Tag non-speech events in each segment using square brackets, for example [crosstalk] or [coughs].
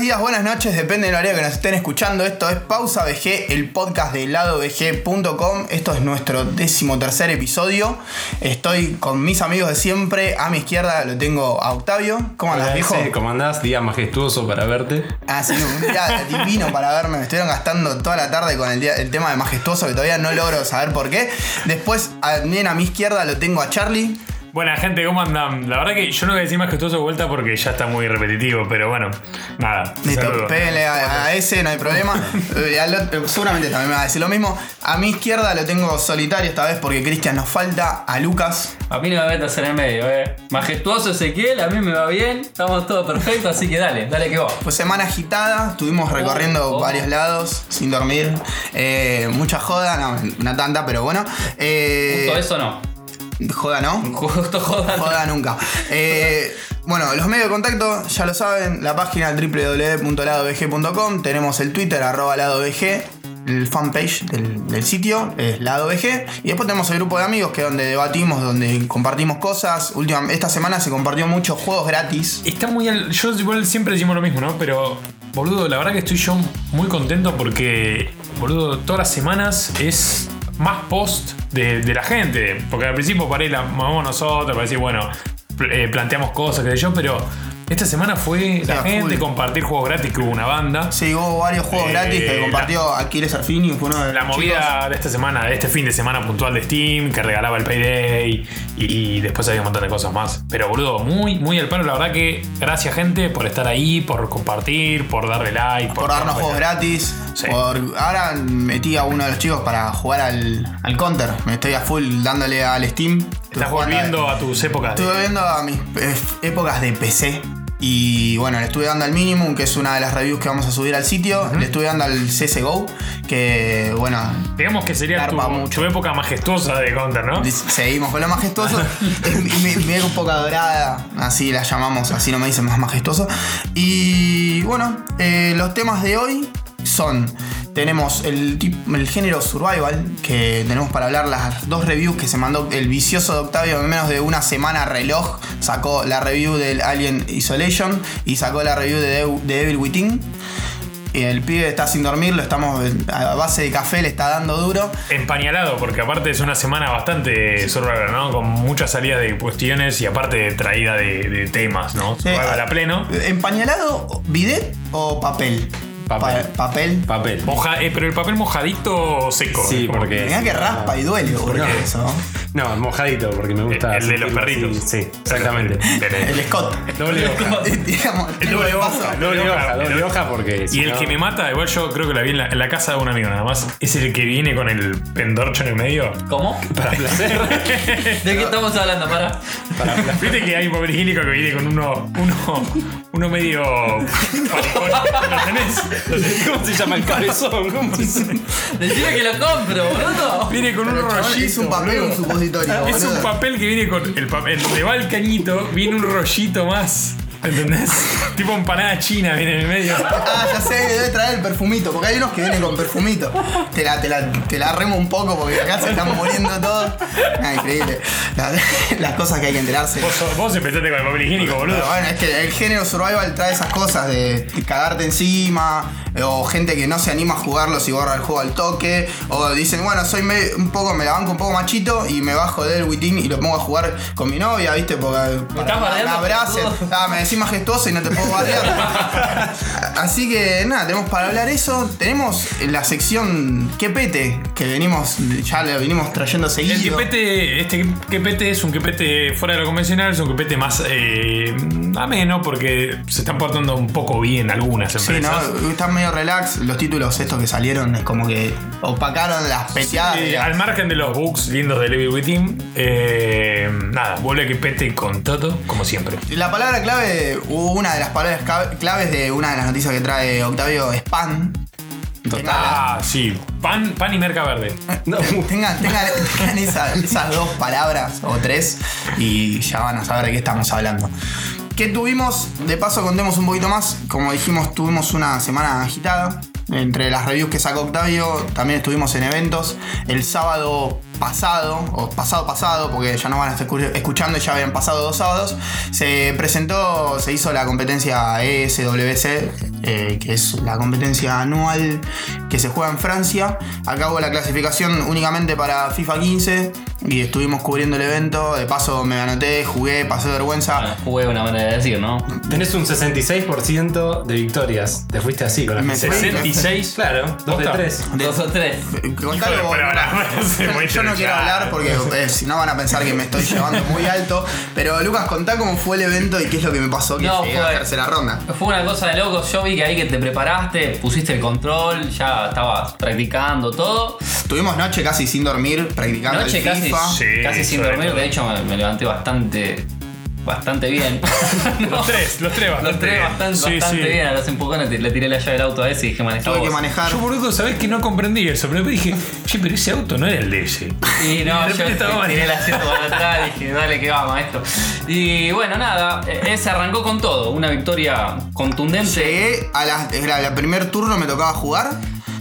Buenos días, buenas noches, depende del horario que nos estén escuchando. Esto es Pausa VG, el podcast de ladovg.com. Esto es nuestro décimo tercer episodio. Estoy con mis amigos de siempre. A mi izquierda lo tengo a Octavio. ¿Cómo andas, viejo? ¿Cómo andás? Día majestuoso para verte. Ah, sí, un día [laughs] divino para verme. Me estuvieron gastando toda la tarde con el, día- el tema de majestuoso que todavía no logro saber por qué. Después, también a mi izquierda lo tengo a Charlie. Buena gente, ¿cómo andan? La verdad que yo no voy a decir más que todo de vuelta porque ya está muy repetitivo, pero bueno, nada. Listo, péguenle a, a ese, no hay problema. [laughs] Otro- seguramente también me va a decir lo mismo. A mi izquierda lo tengo solitario esta vez porque Cristian nos falta. A Lucas. A mí no me metas en el medio, eh. Majestuoso Ezequiel, a mí me va bien, estamos todos perfectos, así que dale, dale que va. Pues semana agitada, estuvimos recorriendo oh. varios lados sin dormir. Eh, mucha joda, no, no tanta, pero bueno. Eh, Justo eso no. Joda, ¿no? [laughs] Justo jodan. Joda nunca. Eh, bueno, los medios de contacto, ya lo saben, la página www.ladovg.com, tenemos el Twitter, arroba ladovg, el fanpage del, del sitio, es ladovg, y después tenemos el grupo de amigos que es donde debatimos, donde compartimos cosas. Última, esta semana se compartió muchos juegos gratis. Está muy al- Yo igual siempre decimos lo mismo, ¿no? Pero, boludo, la verdad que estoy yo muy contento porque, boludo, todas las semanas es más post de, la gente. Porque al principio para ahí la movemos nosotros, para decir, bueno, eh, planteamos cosas, sé yo, pero esta semana fue la a gente full. compartir juegos gratis que hubo una banda. Sí, hubo varios juegos Eh, gratis que la- compartió Aquiles Arfini, fue uno de La los movida de esta semana, de este fin de semana puntual de Steam, que regalaba el Payday y, y después había un montón de cosas más. Pero boludo, muy, muy al palo. La verdad que gracias gente por estar ahí, por compartir, por darle like, por darnos juegos gratis. Sí. Por, ahora metí a uno de los chicos para jugar al, al Counter. Me estoy a full dándole al Steam. Estás volviendo a tus épocas. de- Estuve viendo a mis eh, épocas de PC. Y bueno, le estuve dando al Minimum, que es una de las reviews que vamos a subir al sitio. Le estuve dando al CSGO, que bueno, Digamos que sería tu, mucho. tu época majestuosa de Counter, ¿no? seguimos con lo majestuoso. [laughs] Es mi, mi- mi época dorada, así la llamamos, así no me dicen más majestuoso. Y bueno, eh, los temas de hoy son. Tenemos el, el género survival, que tenemos para hablar las dos reviews que se mandó el vicioso de Octavio en menos de una semana reloj. Sacó la review del Alien Isolation y sacó la review de, de Evil Within. El pibe está sin dormir, lo estamos a base de café, le está dando duro. Empañalado, porque aparte es una semana bastante survival, ¿no? Con muchas salidas de cuestiones y aparte traída de, de temas, ¿no? Sí, a pleno. ¿Empañalado, bidet o papel? Papel. Pa- papel. Papel. Moja- eh, pero el papel mojadito seco. Sí, Como porque- que- Mirá que raspa y duele, boludo, No. eso. No, mojadito, porque me gusta. El de los sentirlo perritos. así. Sí, exactamente. El Scott. Doble hoja. [laughs] Digamos, El doble hoja. Doble hoja, El- doble hoja porque. si Y el no- que me mata, igual yo creo que la vi en la, en la casa de un amigo nada más, es el que viene con el pendorcho en el medio. ¿Cómo? Para placer. [laughs] ¿De qué estamos hablando? Para. para placer. Viste que hay un papel higiénico que viene con uno, uno, uno medio. [laughs] ¿Lo tenés? [laughs] ¿Cómo se llama el cabezón? ¿Cómo se Decime que lo compro, boludo. Viene con un rollito. Es un papel, boludo. un supositorio. Es un papel que viene con el papel. Donde va el cañito, viene un rollito más. ¿Entendés? [laughs] tipo empanada china viene en el medio. Ah, ya sé, debe traer el perfumito, porque hay unos que vienen con perfumito. Te la, te la, te la remo un poco porque acá se están muriendo todos. Ah, increíble. La- las cosas que hay que enterarse. Vos, vos empezaste con el papel higiénico, boludo. Pero bueno, es que el género survival trae esas cosas de cagarte encima, o gente que no se anima a jugarlo si borra el juego al toque, o dicen, bueno, soy me- un poco, me la banco un poco machito y me bajo del Within y lo pongo a jugar con mi novia, ¿viste? Porque para me abrace. pelotudo. Ah, me decís majestuoso y no te puedo bardear. [laughs] Así que nada, tenemos para hablar eso. Tenemos la sección Que pete, que venimos, ya lo venimos trayendo El seguido. quepete, este quepete es un quepete fuera de lo convencional, es un quepete más eh, ameno porque se están portando un poco bien algunas Sí, empresas. ¿no? Están medio relax. Los títulos estos que salieron es como que opacaron las peteadas. Al margen de los bugs lindos de Level Within, eh, nada, vuelve que pete con todo, como siempre. La palabra clave, una de las palabras claves de una de las noticias que trae Octavio es pan. Tengan, Ah, sí, pan, pan y merca verde. [laughs] tengan, tengan- tengan esa- esas dos palabras o tres y ya van a saber de qué estamos hablando. ¿Qué tuvimos? De paso contemos un poquito más. Como dijimos, tuvimos una semana agitada. Entre las reviews que sacó Octavio, también estuvimos en eventos. El sábado pasado, o pasado pasado, porque ya no van a estar escu- escuchando, ya habían pasado dos sábados, se presentó, se hizo la competencia ESWC, eh, que es la competencia anual que se juega en Francia. Acá hubo la clasificación únicamente para FIFA 15 y estuvimos cubriendo el evento. De paso me anoté, jugué, pasé vergüenza. Bueno, jugué una manera de decir, ¿no? Tenés un 66% de victorias. Te fuiste así con la Me fui. 66. Claro, 2 de Posta. 3. De- Dos o tres. Contalo Hijo de vos, muy [laughs] Yo no quiero interesante. hablar porque eh, si no van a pensar que me estoy llevando muy alto. Pero Lucas, contá cómo fue el evento y qué es lo que me pasó que No, a fue- la tercera ronda. Fue una cosa de locos. Yo vi que ahí que te preparaste, pusiste el control, ya estabas practicando todo. Tuvimos noche casi sin dormir practicando Noche el casi, FIFA. Sí, casi sin dormir. todo. De hecho, me, me levanté bastante. Bastante bien. [laughs] [laughs] Los tres, los tres bastante Los tres bien. bastante, Sí, bastante sí. bien. A los empujones le tiré la llave del auto a ese y dije manejar Tuve que manejar. Yo boludo, sabés que no comprendí eso, pero después dije, che, pero ese auto no era el de ese. Y no, [laughs] yo estaba tiré el asiento para atrás y dije, dale que va, maestro. Y bueno, nada, eh, se arrancó con todo. Una victoria contundente. Llegué a la, era el primer turno me tocaba jugar.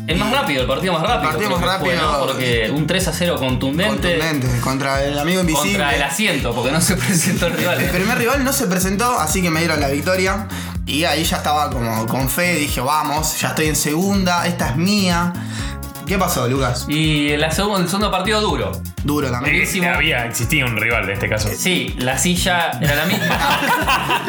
El más rápido, el partido más rápido. partido creo más fue, rápido. ¿no? Porque un 3 a 0 contundente, Contundente. Contra el amigo invisible. contra el asiento, porque no se [laughs] presentó el rival. El primer rival no se presentó, así que me dieron la victoria. Y ahí ya estaba como con fe, dije, vamos, ya estoy en segunda, esta es mía. ¿Qué pasó, Lucas? Y la segunda, el segundo partido duro. Duro también. Buenísimo. Eh, había, existía un rival en este caso. Sí, la silla era la misma.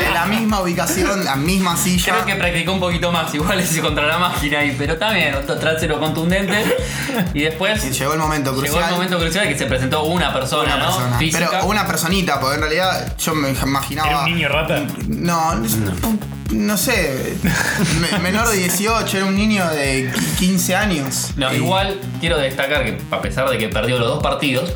En [laughs] la misma ubicación, la misma silla. Creo que practicó un poquito más, igual ese contra la máquina ahí, pero también, otro trasero contundente. Y después Y llegó el momento crucial. llegó el momento crucial que se presentó una persona, Una ¿no? persona. Física. Pero una personita, porque en realidad yo me imaginaba. ¿Era un niño rata? No, no, sé. me- menor de 18, era un niño de 15 años. No, Y- igual quiero destacar que a pesar de que perdió los dos partidos, Dios,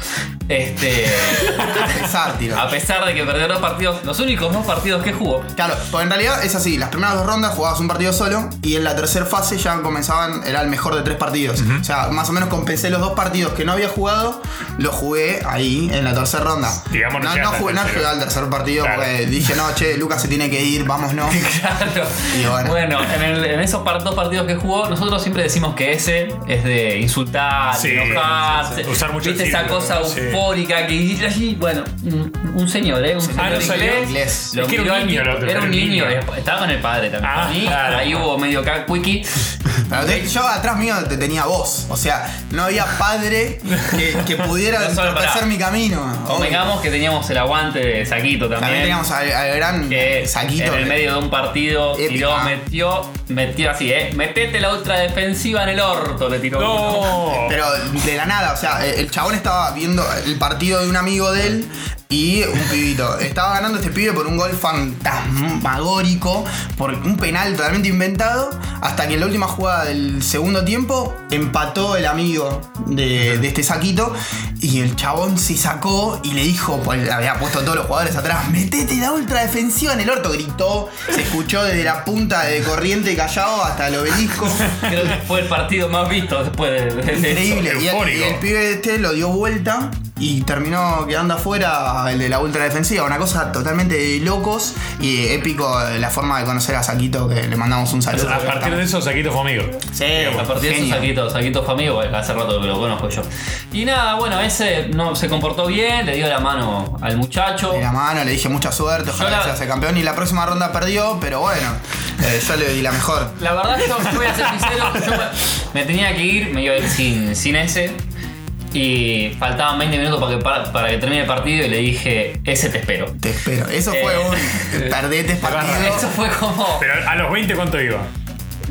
este. Es [laughs] sátiro. a pesar de que perdió los partidos, los únicos dos partidos que jugó. Claro, pues en realidad es así, las primeras dos rondas jugabas un partido solo y en la tercera fase ya comenzaban, era el mejor de tres partidos. O sea, más o menos compensé los dos partidos que no había jugado, los jugué ahí en la tercera ronda. Digamos, no no, no jugué, no jugué al tercer partido Claro. porque dije, no, che, Lucas se tiene que ir, vámonos. [laughs] Claro. Y bueno. en, el- en esos par- dos partidos que jugó, nosotros siempre decimos que ese es de insultar, Sí, enojarse. sí, sí. Usar mucho el ¿Viste esa círculo, cosa sí. Eufórica que hiciste allí? Bueno, un, un señor, ¿eh? Un señor Ah, no inglés. Lo Es que era un al niño tipo- el otro, Era un niño, estaba con el padre también. Ah, Para mí, claro. ahí hubo medio ca- quickie. Pero te- yo atrás mío te tenía vos. O sea, no había padre que, que pudiera [laughs] No solo hacer mi camino. Convengamos que teníamos el aguante de Saquito también. También teníamos al, al gran que saquito. en el medio de un partido Épica. tiró, metió, metió así, ¿eh? Metete la ultra defensiva en el orto, le tiró. uno. Pero de la nada, o sea, el chabón estaba viendo el partido de un amigo de él y un pibito. Estaba ganando este pibe por un gol fantasmagórico, por un penal totalmente inventado, hasta que en la última jugada del segundo tiempo empató el amigo de, de este saquito y el chabón se sacó y le dijo, pues, había puesto a todos los jugadores atrás, metete la ultra defensiva en el orto, gritó, se escuchó desde la punta de Corriente Callao hasta el obelisco. [laughs] Creo que fue el partido más visto después de, de- Increíble. eso. Y el, Eufórico. y el pibe este lo dio vuelta y terminó quedando afuera el de la ultra defensiva. Una cosa totalmente de locos y épico la forma de conocer a Saquito, que le mandamos un saludo. A partir de eso, Saquito fue amigo. Sí, A partir de eso. Saquito, Saquito fue amigo, hace rato que lo conozco yo. Y nada, bueno, ese no se comportó bien, le dio la mano al muchacho. De la mano, le dije mucha suerte, ojalá la- que se hace campeón. Y la próxima ronda perdió, pero bueno, eh, yo le di la mejor. La verdad, yo, voy a ser sincero, yo me, me tenía que ir, me iba a ir sin, sin ese. Y faltaban 20 minutos para que, para, para que termine el partido y le dije, ese te espero. Te espero. Eso fue Eh, un perdete [laughs] partido. Eso fue como. Pero a los 20, ¿cuánto iba?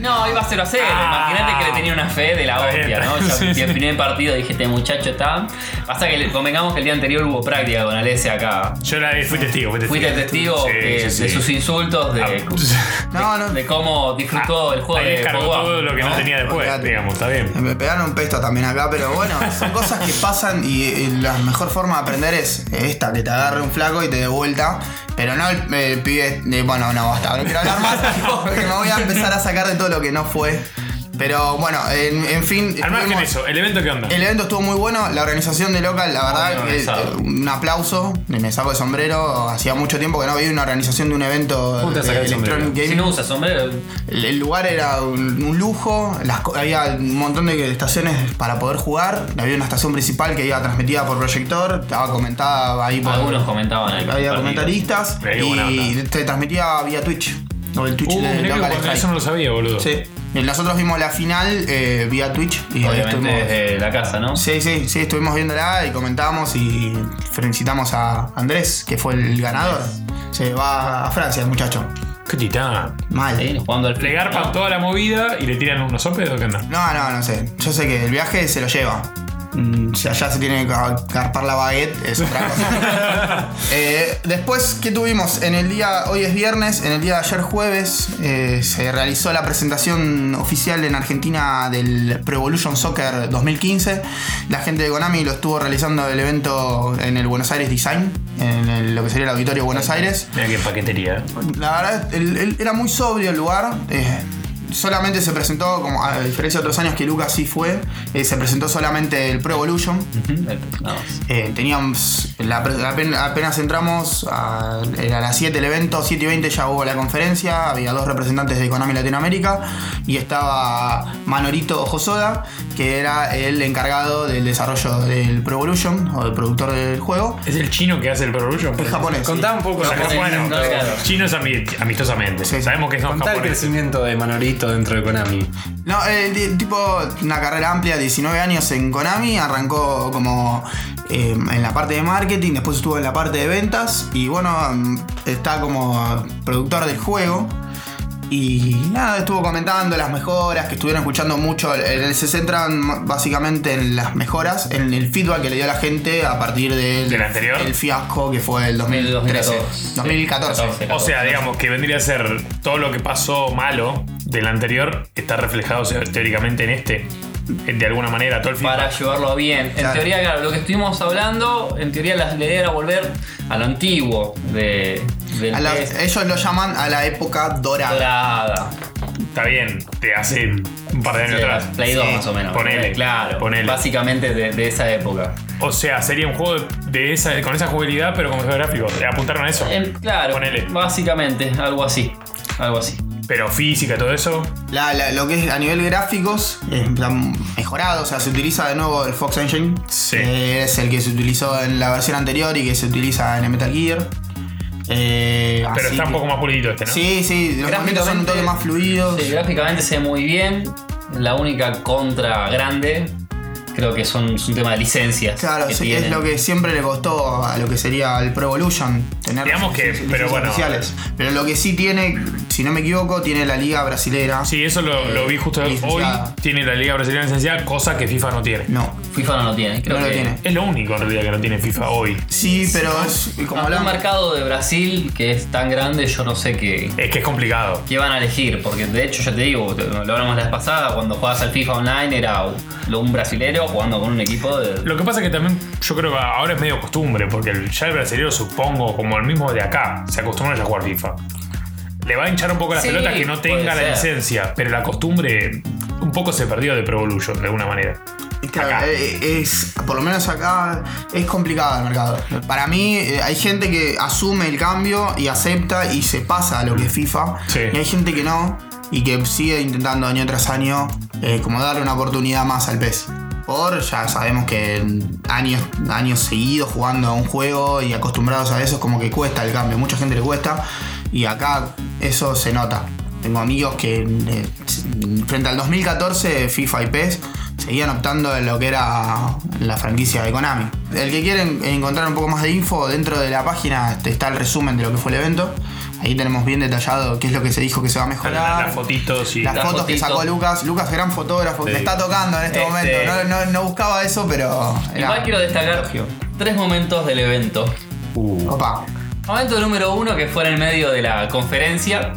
No, iba 0 a 0. Ah. Imagínate que le tenía una fe de la hostia, ¿no? [laughs] Yo Sí, el primer partido dije, este muchacho está. Pasa que convengamos que el día anterior hubo práctica con Alessi acá. Yo la, fui testigo, fui testigo. Fuiste testigo Sí, de, sí, de sí. sus insultos, de, Ah, [laughs] No, no. de cómo disfrutó el juego Ahí de descargó Pogba, todo lo que no, ¿no? tenía después, digamos, está bien. Me pegaron un pesto también acá, pero bueno, son [laughs] cosas que pasan y, y la mejor forma de aprender es esta, que te agarre un flaco y te dé vuelta. Pero no el, el pibe. de- bueno, no, basta, no quiero hablar más [laughs] porque me voy a empezar a sacar de todo lo que no fue. Pero bueno, en, en fin. Al margen de eso, ¿el evento qué onda? El evento estuvo muy bueno, la organización de local, la verdad, eh, un aplauso, me saco de sombrero, hacía mucho tiempo que no veía una organización de un evento ¿Cómo te de? Electronic Si Gaming. no usa sombrero, El, el lugar era un, un lujo, las había un montón de estaciones para poder jugar, había una estación principal que iba transmitida por proyector, estaba comentada ahí por... algunos comentaban ahí. Había comentaristas y onda. se transmitía vía Twitch. O el Twitch Uh, de local eso no lo sabía, boludo. Sí. Y nosotros vimos la final eh, vía Twitch y ahí Obviamente estuvimos. desde la casa, ¿no? Sí, sí, sí, estuvimos viéndola y comentamos y felicitamos a Andrés, que fue el ganador. Se va a Francia el muchacho. Qué titán. Mal. Sí, jugando al Le garpan toda la movida y le tiran unos sopes o qué onda. No, no, no sé. Yo sé que el viaje se lo lleva. Mm, Si allá se tiene que carpar la baguette, es otra cosa. [laughs] Eh, después, ¿qué tuvimos? En el día, hoy es viernes, en el día de ayer jueves, eh, se realizó la presentación oficial en Argentina del Pro Evolution Soccer 2015. La gente de Konami lo estuvo realizando el evento en el Buenos Aires Design, en el- lo que sería el Auditorio Buenos Aires. Mira qué paquetería. La verdad, el- el- era muy sobrio el lugar. eh, solamente se presentó, como a diferencia de otros años que Lucas sí fue, eh, se presentó solamente el Pro Evolution. Eh, teníamos, la apenas entramos, a, las 7 el evento, 7 y 20 ya hubo la conferencia, había dos representantes de Konami Latinoamérica y estaba Manorito Josoda, que era el encargado del desarrollo del Pro Evolution o el productor del juego. ¿Es el chino que hace el Pro Evolution? Es japonés. sí. Contá un poco O sea, que, bueno, no, claro. chinos ami- amistosamente. Sí. Sabemos que son contá el crecimiento de Manorito dentro de Konami. No, el di- tipo, una carrera amplia, 19 años en Konami, arrancó como eh, en la parte de marketing, después estuvo en la parte de ventas y bueno, está como productor del juego. Y nada, estuvo comentando las mejoras, que estuvieron escuchando mucho. eh, Se centran básicamente en las mejoras, en el feedback que le dio la gente a partir del, ¿Del anterior? el fiasco que fue el 2013. 2014. 2014. O sea, digamos que vendría a ser todo lo que pasó malo del anterior está reflejado teóricamente en este. De alguna manera, todo el feedback. para llevarlo bien. En Claro. teoría, claro, lo que estuvimos hablando, en teoría la, idea era volver a lo antiguo de, del A la- ellos lo llaman a la época dorada. dorada. Está bien, te hace un par de años Sí, atrás. Play 2 Sí, más o menos. ponele, Claro, ponele. básicamente de, de esa época. O sea, sería un juego de esa, con esa jugabilidad, pero con mejor gráfico. Apuntaron a eso. En- claro, Ponele. básicamente, algo así. Algo así. Pero física, todo eso. La- la- lo que es a nivel gráficos está mejorado, o sea, se utiliza de nuevo el Fox Engine, Sí. que es el que se utilizó en la versión anterior y que se utiliza en el Metal Gear. Eh, Pero está un poco más pulidito este, ¿no? Sí, sí, los movimientos son un toque más fluidos. Sí, gráficamente se ve muy bien. La única contra grande creo que son, es un tema de licencias. Claro, que es lo que siempre le costó a lo que sería el Pro Evolution tener Digamos que, licencias pero bueno. oficiales. Pero lo que sí tiene, si no me equivoco, tiene la liga brasilera. Sí, eso lo, lo vi justo hoy. Tiene la Liga Brasileña licenciada, cosa que FIFA no tiene. No, FIFA no lo tiene. Creo no lo tiene. Es lo único en realidad que no tiene FIFA hoy. Sí, pero es como un mercado de Brasil que es tan grande, yo no sé qué, Es que es complicado. qué van a elegir. Porque de hecho, ya te digo, lo hablamos la vez pasada, cuando jugabas al FIFA Online era un brasilero jugando con un equipo de. Lo que pasa es que también yo creo que ahora es medio costumbre, porque el- ya el brasileño supongo, como el mismo de acá, se acostumbran ya a jugar FIFA. Le va a hinchar un poco las Sí, pelotas que no tenga puede la ser. licencia, pero la costumbre un poco se perdió de Pro Evolution, de alguna manera. Claro, Acá. eh, es, por lo menos acá es complicado el mercado. Para mí eh, hay gente que asume el cambio y acepta y se pasa a lo que es FIFA. Sí. Y hay gente que no y que sigue intentando año tras año eh, como darle una oportunidad más al PES. Por ya sabemos que años, años seguidos jugando a un juego y acostumbrados a eso es como que cuesta el cambio. Mucha gente le cuesta y acá eso se nota. Tengo amigos que eh, frente al 2014 FIFA y PES seguían optando en lo que era la franquicia de Konami. El que quiere en- encontrar un poco más de info, dentro de la página está el resumen de lo que fue el evento. Ahí tenemos bien detallado qué es lo que se dijo que se va a mejorar. Las fotitos y. Las Las fotos que sacó Lucas. Lucas, gran fotógrafo. Sí. Me está tocando en este, Este- momento. No, no- no buscaba eso, pero. era- Igual quiero destacar tres momentos del evento. Opa. Momento número uno que fue en el medio de la conferencia.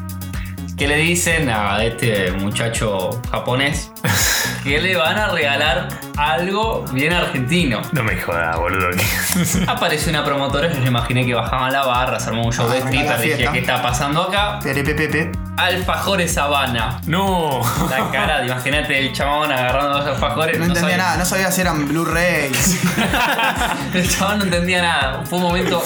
Que le dicen a este muchacho japonés [laughs] que le van a regalar algo bien argentino. No me jodas, boludo. [laughs] Apareció una promotora, yo me imaginé que bajaban la barra, se armó un show Ah, de stripper, dije. ¿qué está pasando acá? Pepe, pepe, pepe. alfajores Sabana. No. La [laughs] cara, imagínate el chabón agarrando los alfajores. No entendía sabía- nada, no sabía si eran Blu-rays. [laughs] El chabón no entendía nada. Fue un momento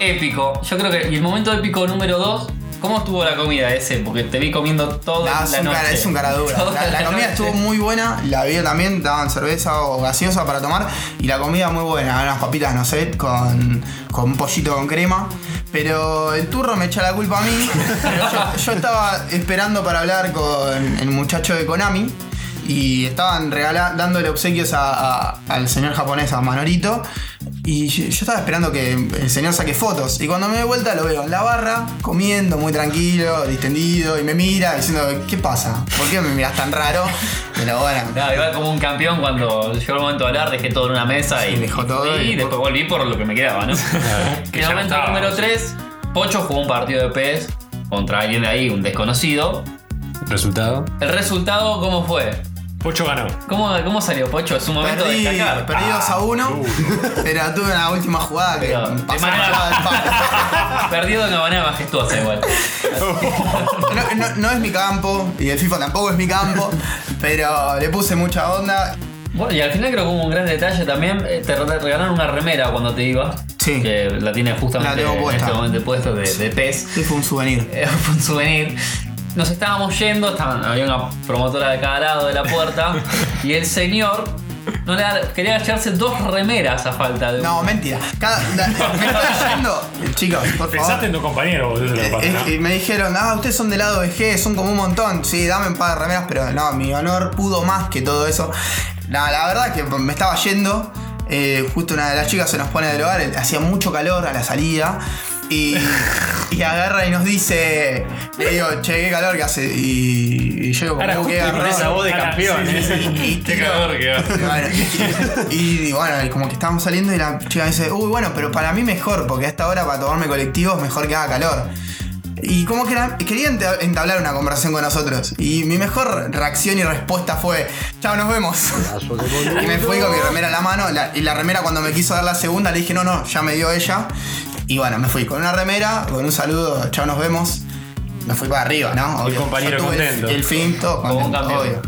épico. Yo creo que. Y el momento épico número 2. ¿Cómo estuvo la comida ese? Porque te vi comiendo todo Nah, la es, un noche. cara, es un cara dura. [laughs] Toda La, la comida noche. estuvo muy buena, la bebida también, daban cerveza o gaseosa para tomar. Y la comida muy buena, unas papitas, no sé, con, con un pollito con crema. Pero el turro me echa la culpa a mí. Pero [laughs] yo, yo estaba esperando para hablar con el muchacho de Konami. Y estaban dándole obsequios a- a- al señor japonés, a Manorito. Y yo, yo estaba esperando que el señor saque fotos. Y cuando me doy vuelta lo veo en la barra, comiendo muy tranquilo, distendido. Y me mira diciendo, ¿qué pasa? ¿Por qué me miras tan raro? Pero bueno. No, igual como un campeón cuando llegó el momento de hablar, dejé todo en una mesa Sí, y dejó todo y y- después volví por lo que me quedaba, ¿no? [laughs] que momento estaba. número 3, Pocho jugó un partido de PES contra alguien de ahí, un desconocido. Resultado. ¿El resultado cómo fue? Pocho ganó. ¿Cómo, cómo salió Pocho? Es un momento Perdí, de destacar. perdí 2 a 1. [laughs] Pero tuve una última jugada que Pero, de pasó manera- lado del palo. Perdido de una manera majestuosa igual. [laughs] No, no- no es mi campo, y el FIFA tampoco es mi campo, pero le puse mucha onda. Bueno, y al final creo que hubo un gran detalle también. eh, Te re- regalaron una remera cuando te ibas. Sí. Que la tiene justamente La tengo en puesta. este momento puesto de, de PES. Sí, fue un souvenir. Eh, [laughs] fue un souvenir. Nos estábamos yendo, estaban- había una promotora de cada lado de la puerta y el señor no le da- quería llevarse dos remeras a falta de No, una. mentira. Cada, la- me estoy yendo. Chicos, por Pensaste favor. en tu compañero, boludo, se lo pasa, Eh, me dijeron, ah, ustedes son del lado VG, son como un montón. Sí, dame un par de remeras, pero no, mi honor pudo más que todo eso. No, la verdad que me estaba yendo. eh, justo una de las chicas se nos pone del hogar, hacía mucho calor a la salida. Y, y agarra y nos dice, le digo, che, qué calor que hace. Y, y yo como, Ahora "Uh, qué justo con garrón". esa voz de campeón, sí, ¿eh? sí, sí. Y Qué tiro- calor que hace. Bueno, y, y bueno, y como que estábamos saliendo y la chica dice, uy, bueno, pero para mí mejor, porque a esta hora para tomarme colectivo es mejor que haga calor. Y como que era- quería enta- entablar una conversación con nosotros. Y mi mejor reacción y respuesta fue, chao, nos vemos. y me fui con mi remera en la mano. la- y la remera cuando me quiso dar la segunda le dije, no, no, ya me dio ella. Y bueno, me fui con una remera, con un saludo, chao, nos vemos. Me fui para arriba, ¿no? Obvio. compañero Yo tuve el- contento. El, fin, todo contento, obvio.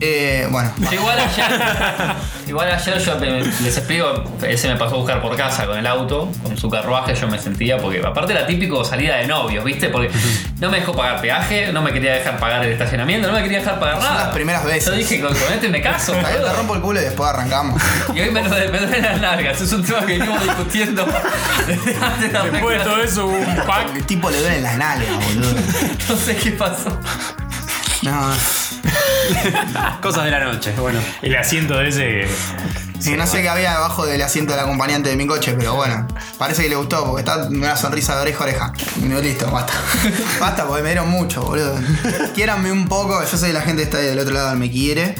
Eh, bueno, Yo igual ayer, [laughs] igual ayer yo me- les explico, ese me pasó a buscar por casa con el auto, con su carruaje yo me sentía, porque aparte era típico salida de novios, ¿viste? Porque no me dejó pagar peaje, no me quería dejar pagar el estacionamiento, no me quería dejar pagar Son nada. las primeras veces. Yo dije, con, con este me caso. Está bien, boludo. te rompo el culo y después arrancamos. Y hoy me, lo me duelen las largas, es un tema que venimos discutiendo desde antes de la Después de todo eso hubo un pack. El tipo le duelen las nalgas, boludo. [laughs] No sé qué pasó. No, [laughs] Cosas de la noche. Bueno. El asiento de ese. sí, no sé qué había debajo del asiento del acompañante de mi coche, pero bueno, parece que le gustó porque está una sonrisa de oreja a oreja. Y digo, listo, basta. [laughs] Basta porque me dieron mucho, boludo. Quiéranme un poco, yo sé que la gente está del otro lado me quiere.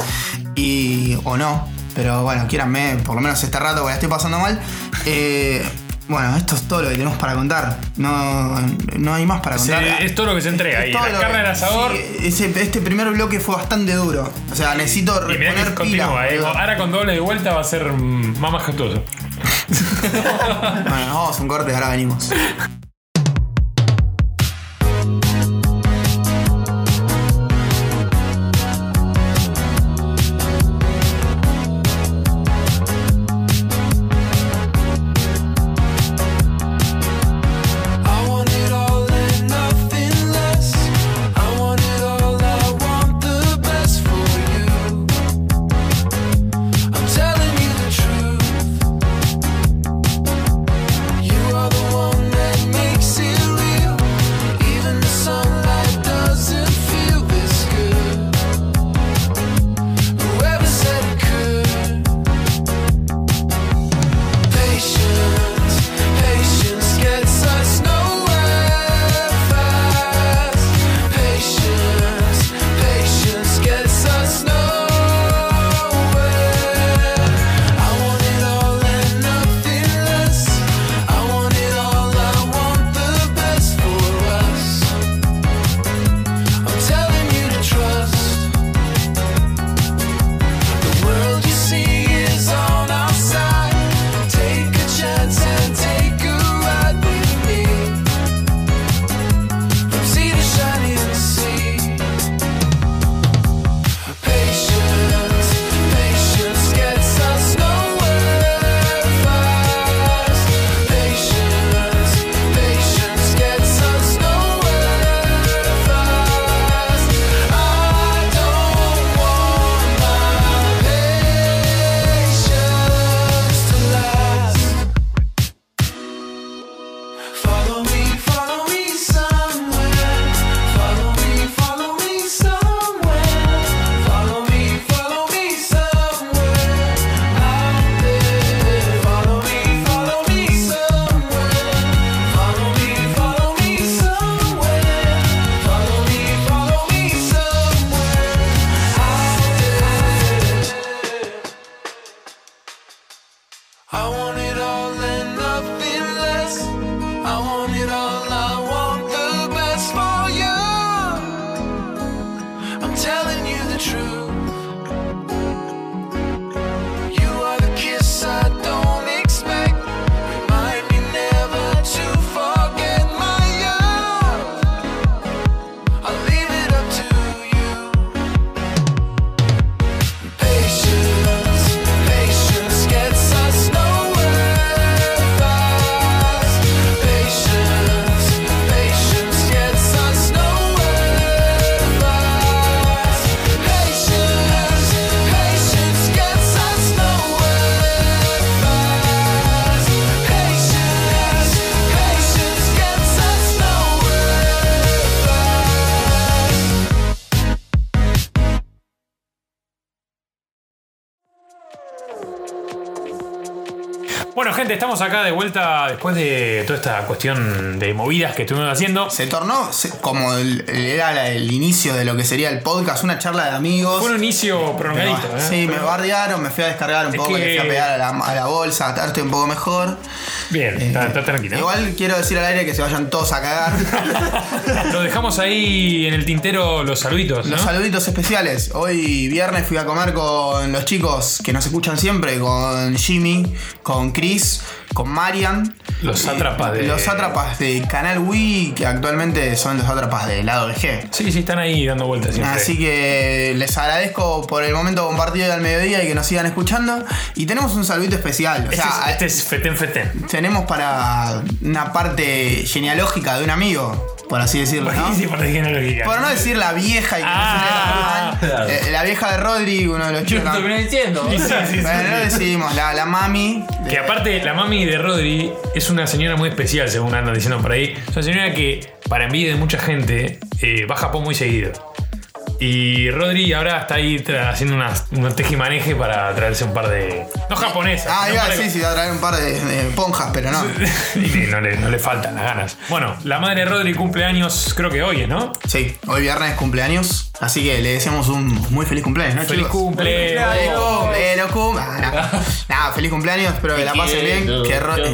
Y. o no. Pero bueno, quiéranme, por lo menos este rato porque la estoy pasando mal. Eh, bueno, esto es todo lo que tenemos para contar. No, no hay más para Se- contar. es todo lo que se entrega ahí. todo La carne del asador. sí, ese- este primer bloque fue bastante duro. O sea, necesito Y mirá que pila. eh. Ahora con doble de vuelta va a ser mm, más majestuoso. [laughs] Bueno, vamos a un corte, ahora venimos. Gente, estamos acá de vuelta después de toda esta cuestión de movidas que estuvimos haciendo. Se tornó se- como el, era el inicio de lo que sería el podcast, una charla de amigos. Fue un inicio Me prolongadito, ba- ¿eh? Sí, me bardearon, me fui a descargar un Es poco, que- le fui a pegar a la, a la bolsa, a estoy un poco mejor. Bien, Eh, está, está tranquilo. Igual quiero decir al aire que se vayan todos a cagar. [laughs] Lo dejamos ahí en el tintero los saluditos, ¿no? Los saluditos especiales. Hoy viernes fui a comer con los chicos que nos escuchan siempre, con Jimmy, con Chris, con Marian. Los Eh, sátrapas de- Los sátrapas de Canal Wii, que actualmente son los sátrapas de lado BG. Sí, sí, están ahí dando vueltas siempre. Así que les agradezco por el momento compartido al mediodía y que nos sigan escuchando. Y tenemos un saludito especial. O Este, sea, es, este es Feten Feten. tenemos para una parte genealógica de un amigo, por así decirlo, ¿Por ¿no? parte genealógica? Por no decir la vieja y que Ah, no mal. Eh, la vieja de Rodri, uno de los Yo chicos. lo terminé diciendo. Sí, sí, sí, sí. Bueno, no decimos, la, la mami. de- Que aparte, la mami de Rodri es una señora muy especial, según andan diciendo por ahí. Es una señora que, para envidia de mucha gente, eh, va a Japón muy seguido. Y Rodri ahora está ahí haciendo unas- un tejimaneje para traerse un par de. No japonesas. Ah, sino iba un a par de- decir si iba a traer un par de, de ponjas, pero no. [laughs] y no le, no le faltan las ganas. Bueno, la madre de Rodri cumple años, creo que hoy, ¿no? Sí, hoy viernes es cumpleaños, así que le deseamos un muy feliz cumpleaños, ¿no, Feliz chicos? cumple. Feliz cumple, no cum- ah, no. Feliz cumpleaños, espero que la pasen bien. Que Ro- [laughs]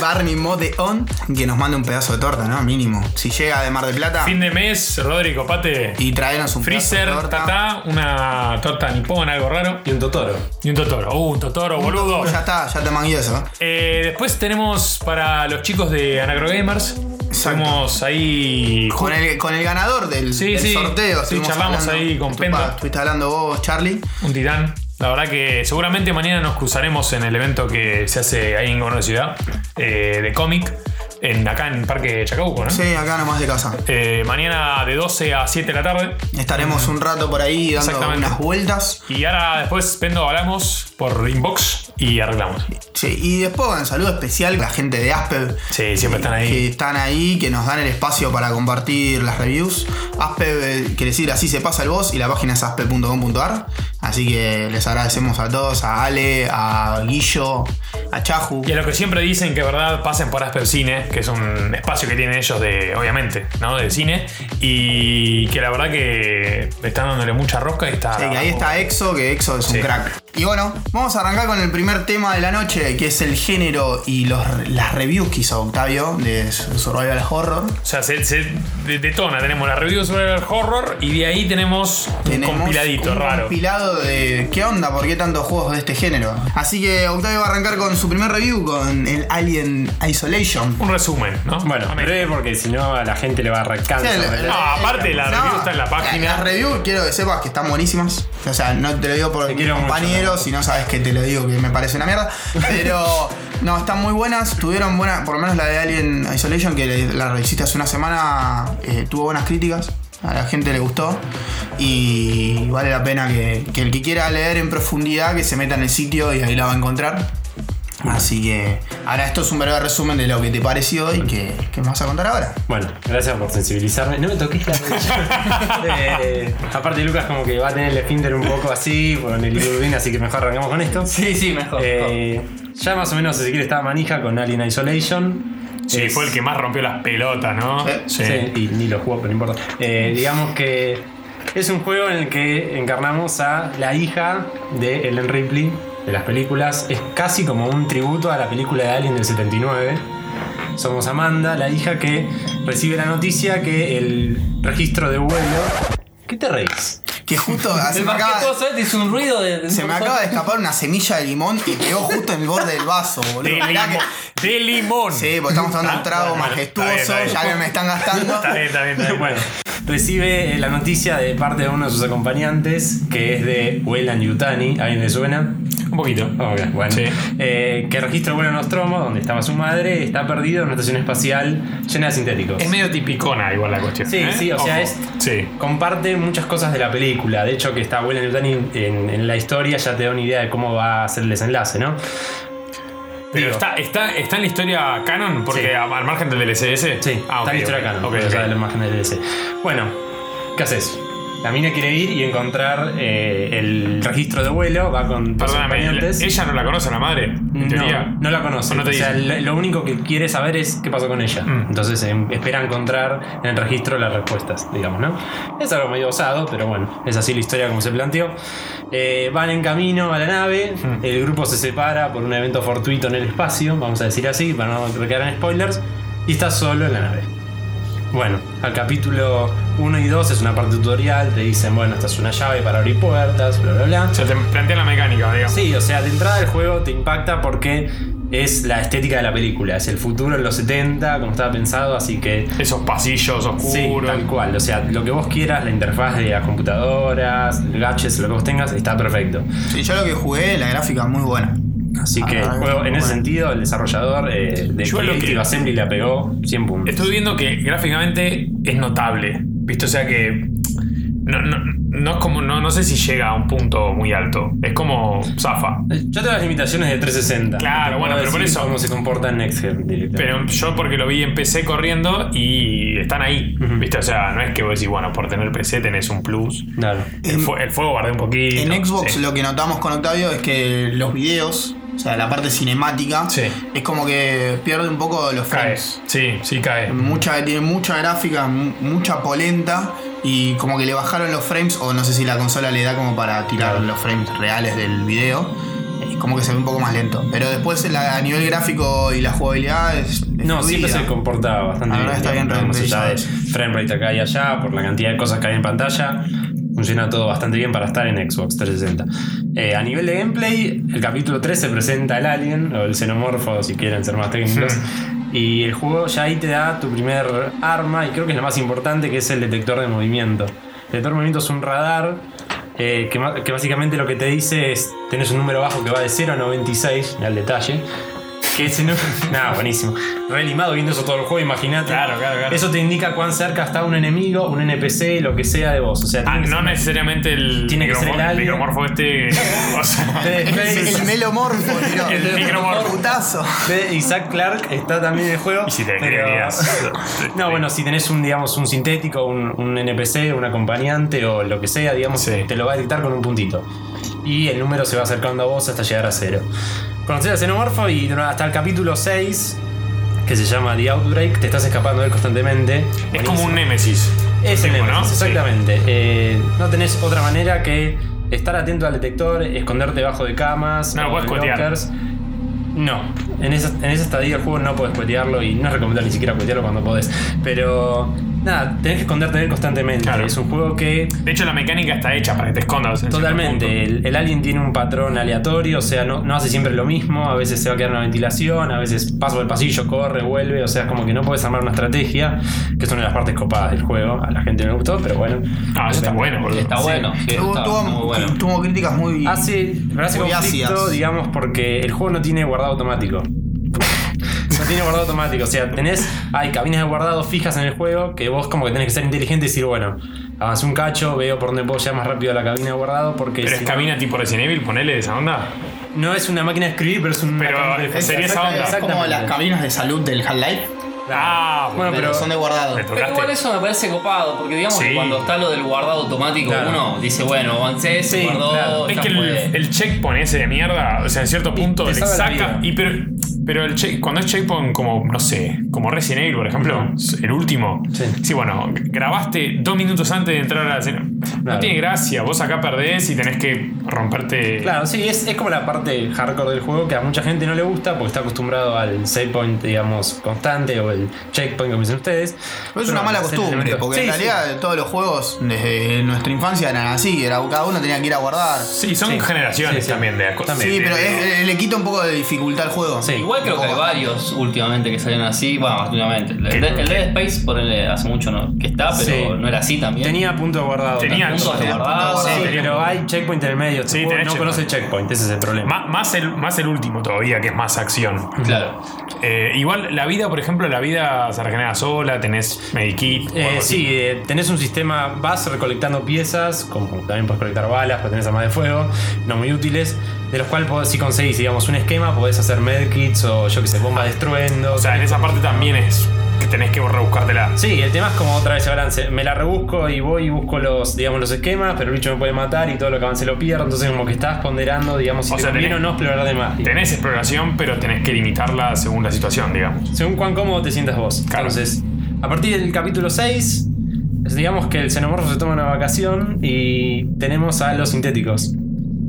Barney Modeon, que nos mande un pedazo de torta, ¿no? Mínimo. Si llega de Mar del Plata Fin de mes, Rodri, copate. y traernos un Freezer, pedazo de torta. tatá, una torta nipón, algo raro. Y un Totoro. Y un Totoro. Uh, un Totoro, boludo. Ya está, ya te mangué eso. Eh, después tenemos para los chicos de Anacro Estamos ahí. Con el, con el ganador del, Sí, del sí. sorteo. Sí, estuvimos charlamos hablando. ahí con Pendo. Estuviste hablando vos, Charlie. Un titán. La verdad que seguramente mañana nos cruzaremos en el evento que se hace ahí en Gobierno de Ciudad eh, de cómic. En, acá en Parque Chacabuco, ¿no? Sí, acá nomás de casa. Eh, mañana de 12 a 7 de la tarde. Estaremos un rato por ahí dando unas vueltas. Y ahora después, Pendo, hablamos por inbox y arreglamos. Sí, y después un saludo especial a la gente de Aspev. Sí, siempre están ahí. Que están ahí, que nos dan el espacio para compartir las reviews. Aspev eh, quiere decir así se pasa el voz y la página es aspev.com.ar. Así que les agradecemos a todos, a Ale, a Guillo, a Chaju. Y a lo que siempre dicen que verdad pasen por Asper Cine, que es un espacio que tienen ellos de, obviamente, ¿no? De cine. Y que la verdad que están dándole mucha rosca y está. Sí, que ahí está Exo, que Exo es Sí. un crack. Y bueno, vamos a arrancar con el primer tema de la noche, que es el género y los, las reviews que hizo Octavio de Survival Horror. O sea, se, se de- detona. Tenemos la review sobre el horror y de ahí tenemos un compiladito un raro. compilado de qué onda, por qué tantos juegos de este género. Así que Octavio va a arrancar con su primer review con el Alien Isolation. Un resumen, ¿no? Bueno, breve porque si no a la gente le va a arrancar. Sí, No, aparte la No, review está en la página. Las reviews quiero que sepas que están buenísimas. O sea, no te lo digo por Te si no sabes que te lo digo que me parece una mierda. Pero [laughs] no, están muy buenas. Tuvieron buenas, por lo menos la de Alien Isolation, que la revisité hace una semana, eh, tuvo buenas críticas. A la gente le gustó. Y vale la pena que, que el que quiera leer en profundidad, que se meta en el sitio y ahí la va a encontrar. Así que ahora esto es un breve resumen de lo que te pareció y que, que me vas a contar ahora. Bueno, gracias por sensibilizarme. No me toques la rodilla. [laughs] Eh, Aparte, Lucas, como que va a tener el esfínter un poco así, con el Ibuprofen, así que mejor arrancamos con esto. Sí, sí, mejor. mejor. Eh, ya más o menos, si quiere, estaba manija con Alien Isolation. Sí, Es- fue el que más rompió las pelotas, ¿no? Sí. Sí, y ni lo jugó, pero no importa. Eh, digamos que es un juego en el que encarnamos a la hija de Ellen Ripley de las películas. Es casi como un tributo a la película de Alien del 79. Somos Amanda, la hija que recibe la noticia que el registro de vuelo ¿Qué te reís? Que justo se me, acaba, un ruido de. de un se me acaba de escapar una semilla de limón y pegó justo en el borde del vaso, [laughs] boludo. De, Mirá limón. que- de limón. Sí, porque estamos tomando un trago bueno, majestuoso, está bien, está ya que me están gastando. Está bien, está bien, está bien. Bueno, [laughs] recibe eh, la noticia de parte de uno de sus acompañantes, que es de Weyland Yutani. ¿A alguien le suena? Un poquito. Ok, bueno. Sí. Eh, que registra vuelo Nostromo, donde estaba su madre, está perdido en una estación espacial llena de sintéticos. Es medio tipicona igual la cuestión. Sí, ¿eh? sí, o sea, es- Sí. Comparte muchas cosas de la película. De hecho, que está Yutani en, en la historia ya te da una idea de cómo va a ser el desenlace, ¿no? Pero Digo. está, está, está en la historia canon, porque Sí. al margen del LCS. Sí, ah, está en la historia ok, canon, ok, pero ok. ya de la imagen del DLC. Bueno, ¿qué haces? La mina quiere ir y encontrar eh, el registro de vuelo, va con dos Perdóname, acompañantes. ella no la conoce a la madre, en teoría. No, no la conoce. O no te o sea, dice. lo, lo único que quiere saber es qué pasó con ella. Mm. Entonces em, espera encontrar en el registro las respuestas, digamos, ¿no? Es algo medio osado, pero bueno, es así la historia como se planteó. Eh, van en camino a la nave, Mm. el grupo se separa por un evento fortuito en el espacio, vamos a decir así, para no quedar en spoilers, y está solo en la nave. Bueno, al capítulo 1 y 2 es una parte tutorial, te dicen, bueno, esta es una llave para abrir puertas, bla, bla, bla. O sea, te plantea la mecánica, digamos. Sí, o sea, de entrada el juego te impacta porque es la estética de la película, es el futuro en los 70, como estaba pensado, así que Esos pasillos sí, oscuros. tal cual, o sea, lo que vos quieras, la interfaz de las computadoras, gadgets, lo que vos tengas, está perfecto. Sí, yo lo que jugué, la gráfica muy buena. Así que el Ah, juego, en ese sentido, el desarrollador eh, de Yo lo Creative que- Assembly le pegó 100 puntos. Estoy viendo que gráficamente es notable. ¿Viste? O sea que. No, no, no es como. No, no sé si llega a un punto muy alto. Es como Zafa. Yo tengo las limitaciones de 360. Claro, bueno, pero por eso- cómo se comporta en Next directamente. Pero yo porque lo vi en PC corriendo y están ahí. Ujú. ¿Viste? O sea, no es que vos decís, bueno, por tener PC tenés un plus. Claro. El, fu- el fuego guardé un poquito. En Xbox sí. lo que notamos con Octavio es que los videos, o sea, la parte cinemática, Sí. es como que pierde un poco los cae. frames. Sí, sí, cae. Mucha, tiene mucha gráfica, mu- mucha polenta y como que le bajaron los frames o no sé si la consola le da como para tirar los frames reales del video. Como que se ve un poco más lento. Pero después la- a nivel gráfico y la jugabilidad es. es No, siempre fluida. se comporta bastante La verdad está bien renderizado. frame rate acá y allá, por la cantidad de cosas que hay en pantalla. Funciona todo bastante bien para estar en Xbox 360. Eh, a nivel de gameplay, el capítulo 3 se presenta el alien, o el xenomorfo, si quieren ser más técnicos. Y el juego ya ahí te da tu primer arma, y creo que es la más importante, que es el detector de movimiento. El detector de movimiento es un radar eh, que básicamente lo que te dice es: tenés un número bajo que va de 0 a 96, al detalle. Que ese número. Nada, buenísimo. Re limado viendo eso todo el juego, imagínate. Claro, claro, claro. Eso te indica cuán cerca está un enemigo, un NPC, lo que sea de vos. O sea, Ah, no ser- necesariamente el, Tiene que ser el alien. micromorfo este. [laughs] o sea, Fede- El, [laughs] el melomorfo, tiró. El micromorfo. Putazo. Isaac Clark está también en el juego. Y si te pero-. [laughs] No, bueno, si tenés un, digamos, un sintético, un, un NPC, un acompañante o lo que sea, digamos, Sí. te lo va a detectar con un puntito. Y el número se va acercando a vos hasta llegar a cero. Conocés al xenomorfo y hasta el capítulo 6, que se llama The Outbreak, te estás escapando de él constantemente. es como un Némesis. Es Nemesis, ¿no? exactamente. Eh, no tenés otra manera que estar atento al detector, esconderte debajo de camas, No, o cuetear. lockers. No, en esa, en esa estadía del juego no puedes cuetearlo y no es recomendable ni siquiera cuetearlo cuando podés. Pero nada, tenés que esconderte de él constantemente. Claro. Es un juego que De hecho, la mecánica está hecha para que te escondas. Totalmente, el, el alien tiene un patrón aleatorio, o sea, no, no hace siempre lo mismo, a veces se va a quedar en una ventilación, a veces pasa por el pasillo, corre, vuelve, o sea, es como que no puedes armar una estrategia, que es una de las partes copadas del juego, a la gente no le gustó, pero bueno. Ah, eso está bueno, boludo. Está Sí. bueno. sí, Tuvo, está tuvo- muy bueno. tuvo críticas muy. Hace, pero hace Muy conflicto, ácidas. digamos, porque el juego no tiene guardado automático. Tiene guardado automático, o sea, tenés, hay cabinas de guardado fijas en el juego que vos como que tenés que ser inteligente y decir, bueno, avancé un cacho, veo por dónde puedo llegar más rápido a la cabina de guardado porque Pero es no- cabina tipo Resident Evil, ponele esa onda. No es una máquina de escribir, pero es un. Pero Es, sería esa onda. es como las cabinas de salud del Half-Life. Ah, Bueno, pero pero. son de guardado. Me Pero igual eso me parece copado, porque digamos Sí. que cuando está lo del guardado automático, Claro. uno dice, bueno, avancé, se Sí, guardó, claro. Es que el, el checkpoint ese de mierda, o sea, en cierto punto te le saca. Y pero Pero el check- cuando es checkpoint como, no sé, como Resident Evil, por ejemplo, el último. Sí. bueno, grabaste dos minutos antes de entrar a la escena. No Claro. tiene gracia, vos acá perdés y tenés que romperte. Claro, sí, es, es como la parte hardcore del juego que a mucha gente no le gusta porque está acostumbrado al save point, digamos, constante o el checkpoint, como dicen ustedes. Pero es una mala costumbre, porque Sí, en sí. realidad todos los juegos desde nuestra infancia eran así, era, cada uno tenía que ir a guardar. Sí, son Sí. generaciones Sí, sí. también de También. Sí, pero es- le quita un poco de dificultad al juego. Sí. Igual creo que hay varios últimamente que salieron así. Bueno, últimamente. El, de- el Dead Space por el, hace mucho no, que está, pero Sí. no era así también. Tenía punto guardado. Tenía puntos de Tenía guardado. Sí, pero hay checkpoint en el medio. Sí, no tenés conoce checkpoint. checkpoint, ese es el problema. Má- más, el, más el último todavía, que es más acción. Claro. Eh, igual la vida, por ejemplo, la vida se regenera sola, tenés medikit. o Eh, algo así. sí, eh, tenés un sistema, vas recolectando piezas, como también puedes recolectar balas, pero tenés armas de fuego, no muy útiles, de los cuales podés- si conseguís, digamos, un esquema, podés hacer medkits o yo que sé, bombas de estruendo. O sea, en esa parte también es que tenés que rebuscártela. Sí, el tema es como otra vez el balance. Me la rebusco y voy y busco los, digamos, los esquemas, pero el bicho me puede matar y todo lo que avance lo pierdo. Entonces, como que estás ponderando, digamos, si O te sea, tenés- o no explorar de más. digamos. Tenés exploración, pero tenés que limitarla según la situación, digamos. Según cuán cómodo te sientas vos. Claro. Entonces, a partir del capítulo 6, digamos que el xenomorfo se toma una vacación y tenemos a los sintéticos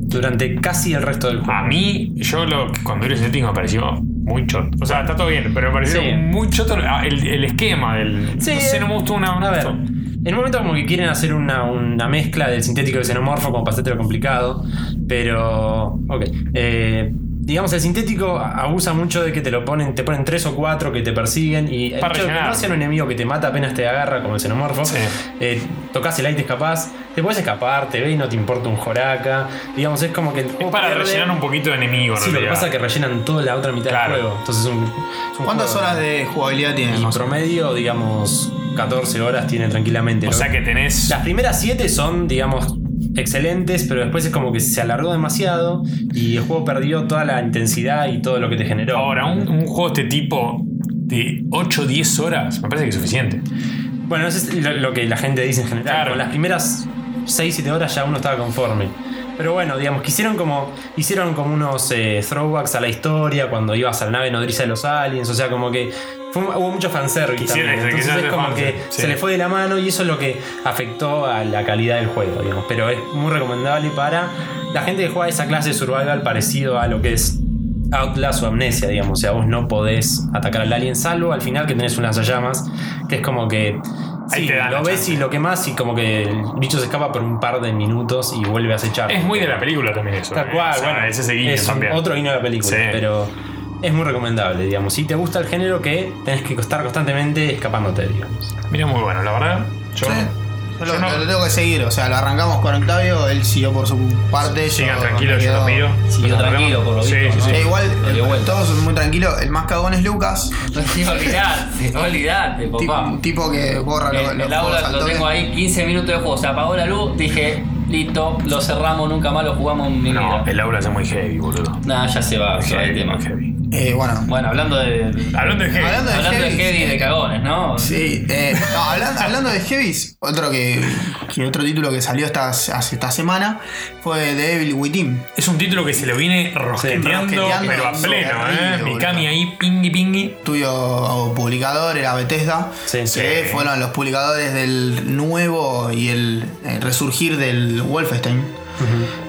durante casi el resto del juego. A mí, yo lo cuando era sintético me pareció muy choto. O sea, está todo bien, pero me pareció Sí. muy choto el, el esquema del. Sí, no sé, no me gustó una. una A ver, en un momento como que quieren hacer una, una mezcla del sintético y xenomorfo como para hacértelo complicado, pero... Ok. Eh, digamos, el sintético abusa mucho de que te lo ponen, te ponen tres o cuatro que te persiguen y el Para hecho de que rellenar. no sea un enemigo que te mata apenas te agarra como el xenomorfo, Sí. eh, tocas el aire escapás, te puedes escapar, te ve y no te importa un joraca, digamos, es como que el Es juego para pierde- rellenar un poquito de enemigo, en Sí, lo que pasa es que rellenan toda la otra mitad Claro. del juego. Entonces es un, es un ¿Cuántas juego- horas de jugabilidad tiene? menos? promedio, digamos, 14 horas tiene tranquilamente. O sea que tenés. Las primeras 7 son, digamos, excelentes, pero después es como que se alargó demasiado y el juego perdió toda la intensidad y todo lo que te generó. Ahora, un, un juego de este tipo de 8 o 10 horas me parece que es suficiente. Bueno, eso es lo, lo que la gente dice en general. Claro. Con las primeras 6-7 horas ya uno estaba conforme. Pero bueno, digamos, quisieron como. Hicieron como unos eh, throwbacks a la historia cuando ibas a la nave nodriza de los aliens. O sea, como que. Fue- hubo mucho fanservice también. Entonces es como que sí. se le fue de la mano y eso es lo que afectó a la calidad del juego, digamos. Pero es muy recomendable para la gente que juega esa clase de survival parecido a lo que es Outlast o Amnesia, digamos. O sea, vos no podés atacar al alien salvo al final que tenés un lanzallamas, que es como que. Ahí sí, te dan la lo ves chance. y lo quemás y como que el bicho se escapa por un par de minutos y vuelve a acechar. Es muy de la película también eso. Tal eh. cual, O sea, bueno. Es ese guiño es un- también. otro guiño de la película, Sí. pero es muy recomendable, digamos. Si te gusta el género que tenés que estar constantemente escapándote, digamos. Mira, muy bueno, la verdad. Yo. Sí. lo, no- lo tengo que seguir, o sea, lo arrancamos con Octavio, él siguió por su parte. Sigan me yo los miro. Siguió tranquilo, por lo Sí, visto, sí, ¿no? sí. Eh, igual, vuelta. todos son muy tranquilos. El más cagón es Lucas, [laughs] olvidate, olvidate, tipo, papá. un tipo que borra lo- El, los el juegos aula lo tengo ahí, 15 minutos de juego. Se apagó la luz, dije, listo, lo cerramos, nunca más lo jugamos en mi No, vida. el aula es muy heavy, boludo. Nah, ya se va, va el tema. muy heavy. Eh, bueno, Bueno, hablando de. Hablando de heavy. Hablando de Hablando de heavy, heavy y de cagones, ¿no? Sí, eh, no, hablando, hablando de Heavies, otro que, que otro título que salió esta, hace esta semana fue The Evil Within. Es un título que se lo viene rosqueteando, rosqueteando, pero a pleno, ¿eh? Mikami ahí, pingui pingui. Tuyo publicador era Bethesda. Sí, que sí. fueron los publicadores del nuevo y el, el resurgir del Wolfenstein.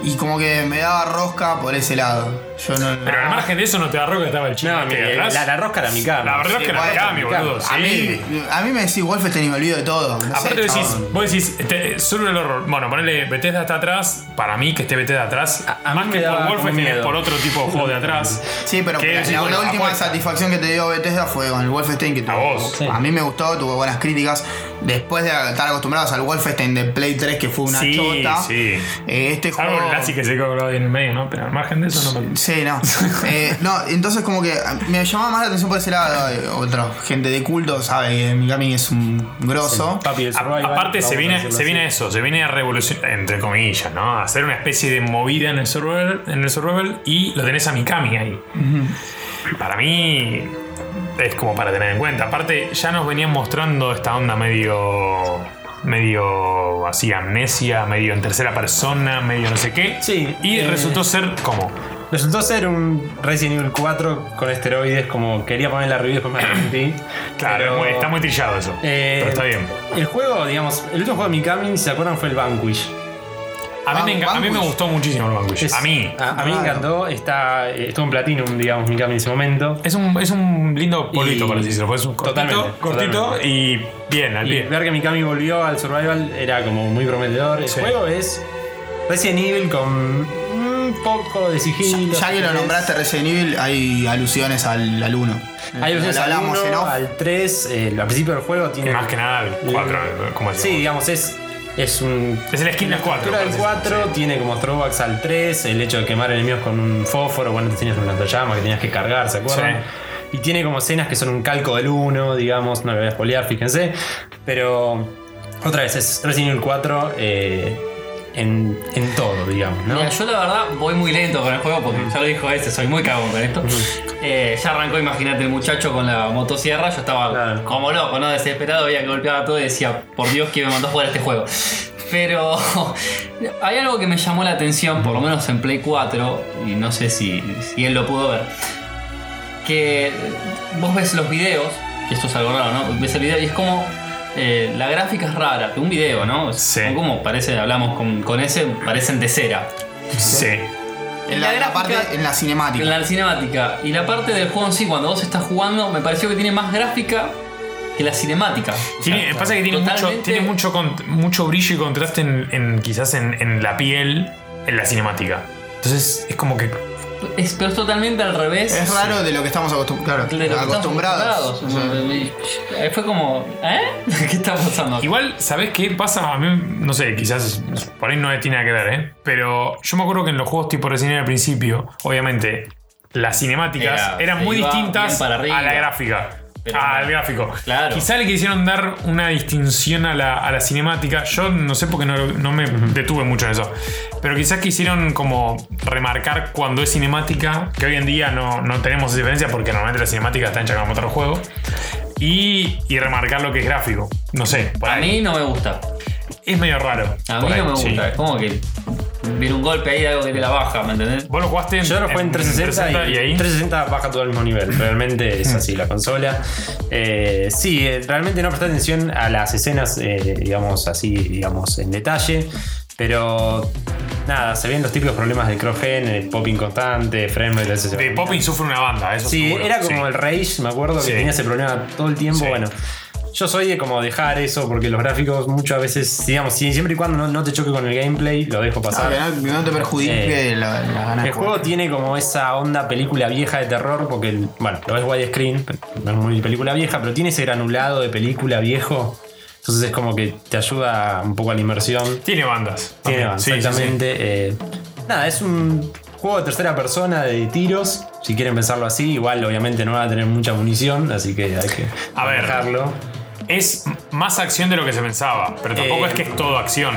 Y como que me daba rosca por ese lado. Yo no. Pero al margen de eso no te da roca que estaba el chico No, este mi- la, la rosca era mi cama. La verdad es que era Mikami, Mikami. boludo. a, sí. mí, a mí me decís Wolfenstein y me olvido de todo. No sé, Aparte decís, chabón. vos decís, este, solo el horror. Bueno, ponele Bethesda está atrás. Para mí que esté Bethesda atrás. A- a más que por Wolfenstein es por otro tipo de juego de atrás. [laughs] Sí, pero ¿Qué la, decís, última apuesta? satisfacción que te dio Bethesda fue con el Wolfenstein que tuvo- vos. Sí. a mí me gustó, tuvo buenas críticas. Después de estar acostumbrados al Wolfenstein de Play 3 que fue una Sí, chota. sí. eh, este Salvo juego Nazi que se ahí en el medio, ¿no? Pero al margen de eso no me. Sí, no. [laughs] Eh, no, entonces como que me llamaba más la atención por ese lado. eh, Otra gente de culto sabe que Mikami es un grosso. Papi del A- aparte se viene, se viene eso, se viene a revolucionar, entre comillas, ¿no? A hacer una especie de movida en el survival, en el survival y lo tenés a Mikami ahí. Para mí es como para tener en cuenta. Aparte, ya nos venían mostrando esta onda medio. medio así, amnesia, medio en tercera persona, medio no sé qué. Sí, Y eh, resultó ser como. Resultó ser un Resident Evil 4 con esteroides, como quería poner la review, después me arrepentí. [coughs] Claro, Pero, está muy trillado eso. eh, pero está bien. El juego, digamos, el último juego de Mikami, si se acuerdan, fue el Vanquish. A mí, me, enca- a mí me gustó muchísimo el Vanquish. Es- a mí. A, a mí me encantó. Está, estuvo en Platinum, digamos, Mikami en ese momento. Es un, es un lindo polito, Y- para decirlo. porque Es un cortito, Totalmente, cortito totalmente. y bien, al Y pie. ver que Mikami volvió al survival era como muy prometedor. El Sí. juego es Resident Evil con poco de sigilo. Ya que lo nombraste Resident Evil, hay alusiones al, al 1. Hay alusiones al hablamos 1, en off. al 3, eh, al principio del juego tiene. Más que nada el 4, como Sí, digamos, es. Es un. Es el skin del 4. La del parece. 4 Sí. tiene como throwbacks al 3, el hecho de quemar enemigos con un fósforo, bueno, antes tenías una llama que tenías que cargar, ¿se acuerdan? Y tiene como escenas que son un calco del 1, digamos, no lo voy a spoilear, fíjense. Pero otra vez, es Resident Evil 4 eh, en, en todo, digamos, ¿no? Mira, yo la verdad voy muy lento con el juego porque ya lo dijo ese, soy muy cagón con esto. Eh, ya arrancó, imagínate, el muchacho con la motosierra, yo estaba Claro. como loco, ¿no? Desesperado, veía que golpeaba todo y decía, por Dios que me mandó a jugar este juego. Pero [laughs] hay algo que me llamó la atención, por lo menos en Play 4, y no sé si, si él lo pudo ver, que vos ves los videos, que esto es algo raro, ¿no? Ves el video y es como... eh, la gráfica es rara, un video, ¿no? Sí. Como parece, hablamos con, con ese, parecen de cera. Sí. En la, La la parte, en la cinemática. En la cinemática. Y la parte del juego en sí, cuando vos estás jugando, me pareció que tiene más gráfica que la cinemática. O Tiene, sea, pasa que tiene, mucho, tiene mucho, con- mucho brillo y contraste en, en- quizás en, en la piel, en la cinemática. Entonces es como que. Es, pero es totalmente al revés. Es raro de lo que estamos acostum- claro, de lo que estamos acostumbrados. acostumbrados. Y- eh, Fue como, ¿eh? [laughs] ¿Qué está pasando? Igual, ¿sabés qué pasa? A mí, no sé, quizás por ahí no tiene nada que ver, ¿eh? Pero yo me acuerdo que en los juegos tipo Resident Evil al principio, obviamente, las cinemáticas Era- eran muy distintas para a la gráfica. Pero- al gráfico. Claro. Quizá le quisieron dar una distinción a la, a la cinemática. Yo no sé porque no, no me detuve mucho en eso. Pero quizás quisieron como remarcar cuando es cinemática, que hoy en día no, no tenemos esa diferencia porque normalmente la cinemática está hecha como otro juego. Y, y remarcar lo que es gráfico. No sé, por A ahí. mí no me gusta. Es medio raro. A mí ahí, no me sí. gusta. Es como que viene un golpe ahí de algo que te la baja, ¿me entendés? Vos lo jugaste Yo lo jugué en 360, y, y ahí. 360 baja todo al mismo nivel. Realmente es así la consola. Eh, sí, eh, realmente no presté atención a las escenas, eh, digamos así, digamos en detalle. Pero nada, se ven los típicos problemas del cross-gen, el popping constante, frame rate, ese- De Popping sufre una banda, eso Sí, seguro. era como Sí. el Rage, me acuerdo Sí. que tenía ese problema todo el tiempo. Sí. Bueno, yo soy de como dejar eso porque los gráficos muchas veces, digamos, si- siempre y cuando no, no te choque con el gameplay, lo dejo Ah, pasar. que no, que no te perjudique Eh, la, la El jugar. juego tiene como esa onda película vieja de terror, porque, el- bueno, lo ves widescreen, no es muy película vieja, pero tiene ese granulado de película viejo. Entonces es como que te ayuda un poco a la inmersión. Tiene bandas. Tiene también. Sí, sí, sí. exactamente. eh, nada, es un juego de tercera persona de tiros. Si quieren pensarlo así, igual obviamente no va a tener mucha munición, así que hay que A ver. Es más acción de lo que se pensaba, pero tampoco Eh, es que es todo acción.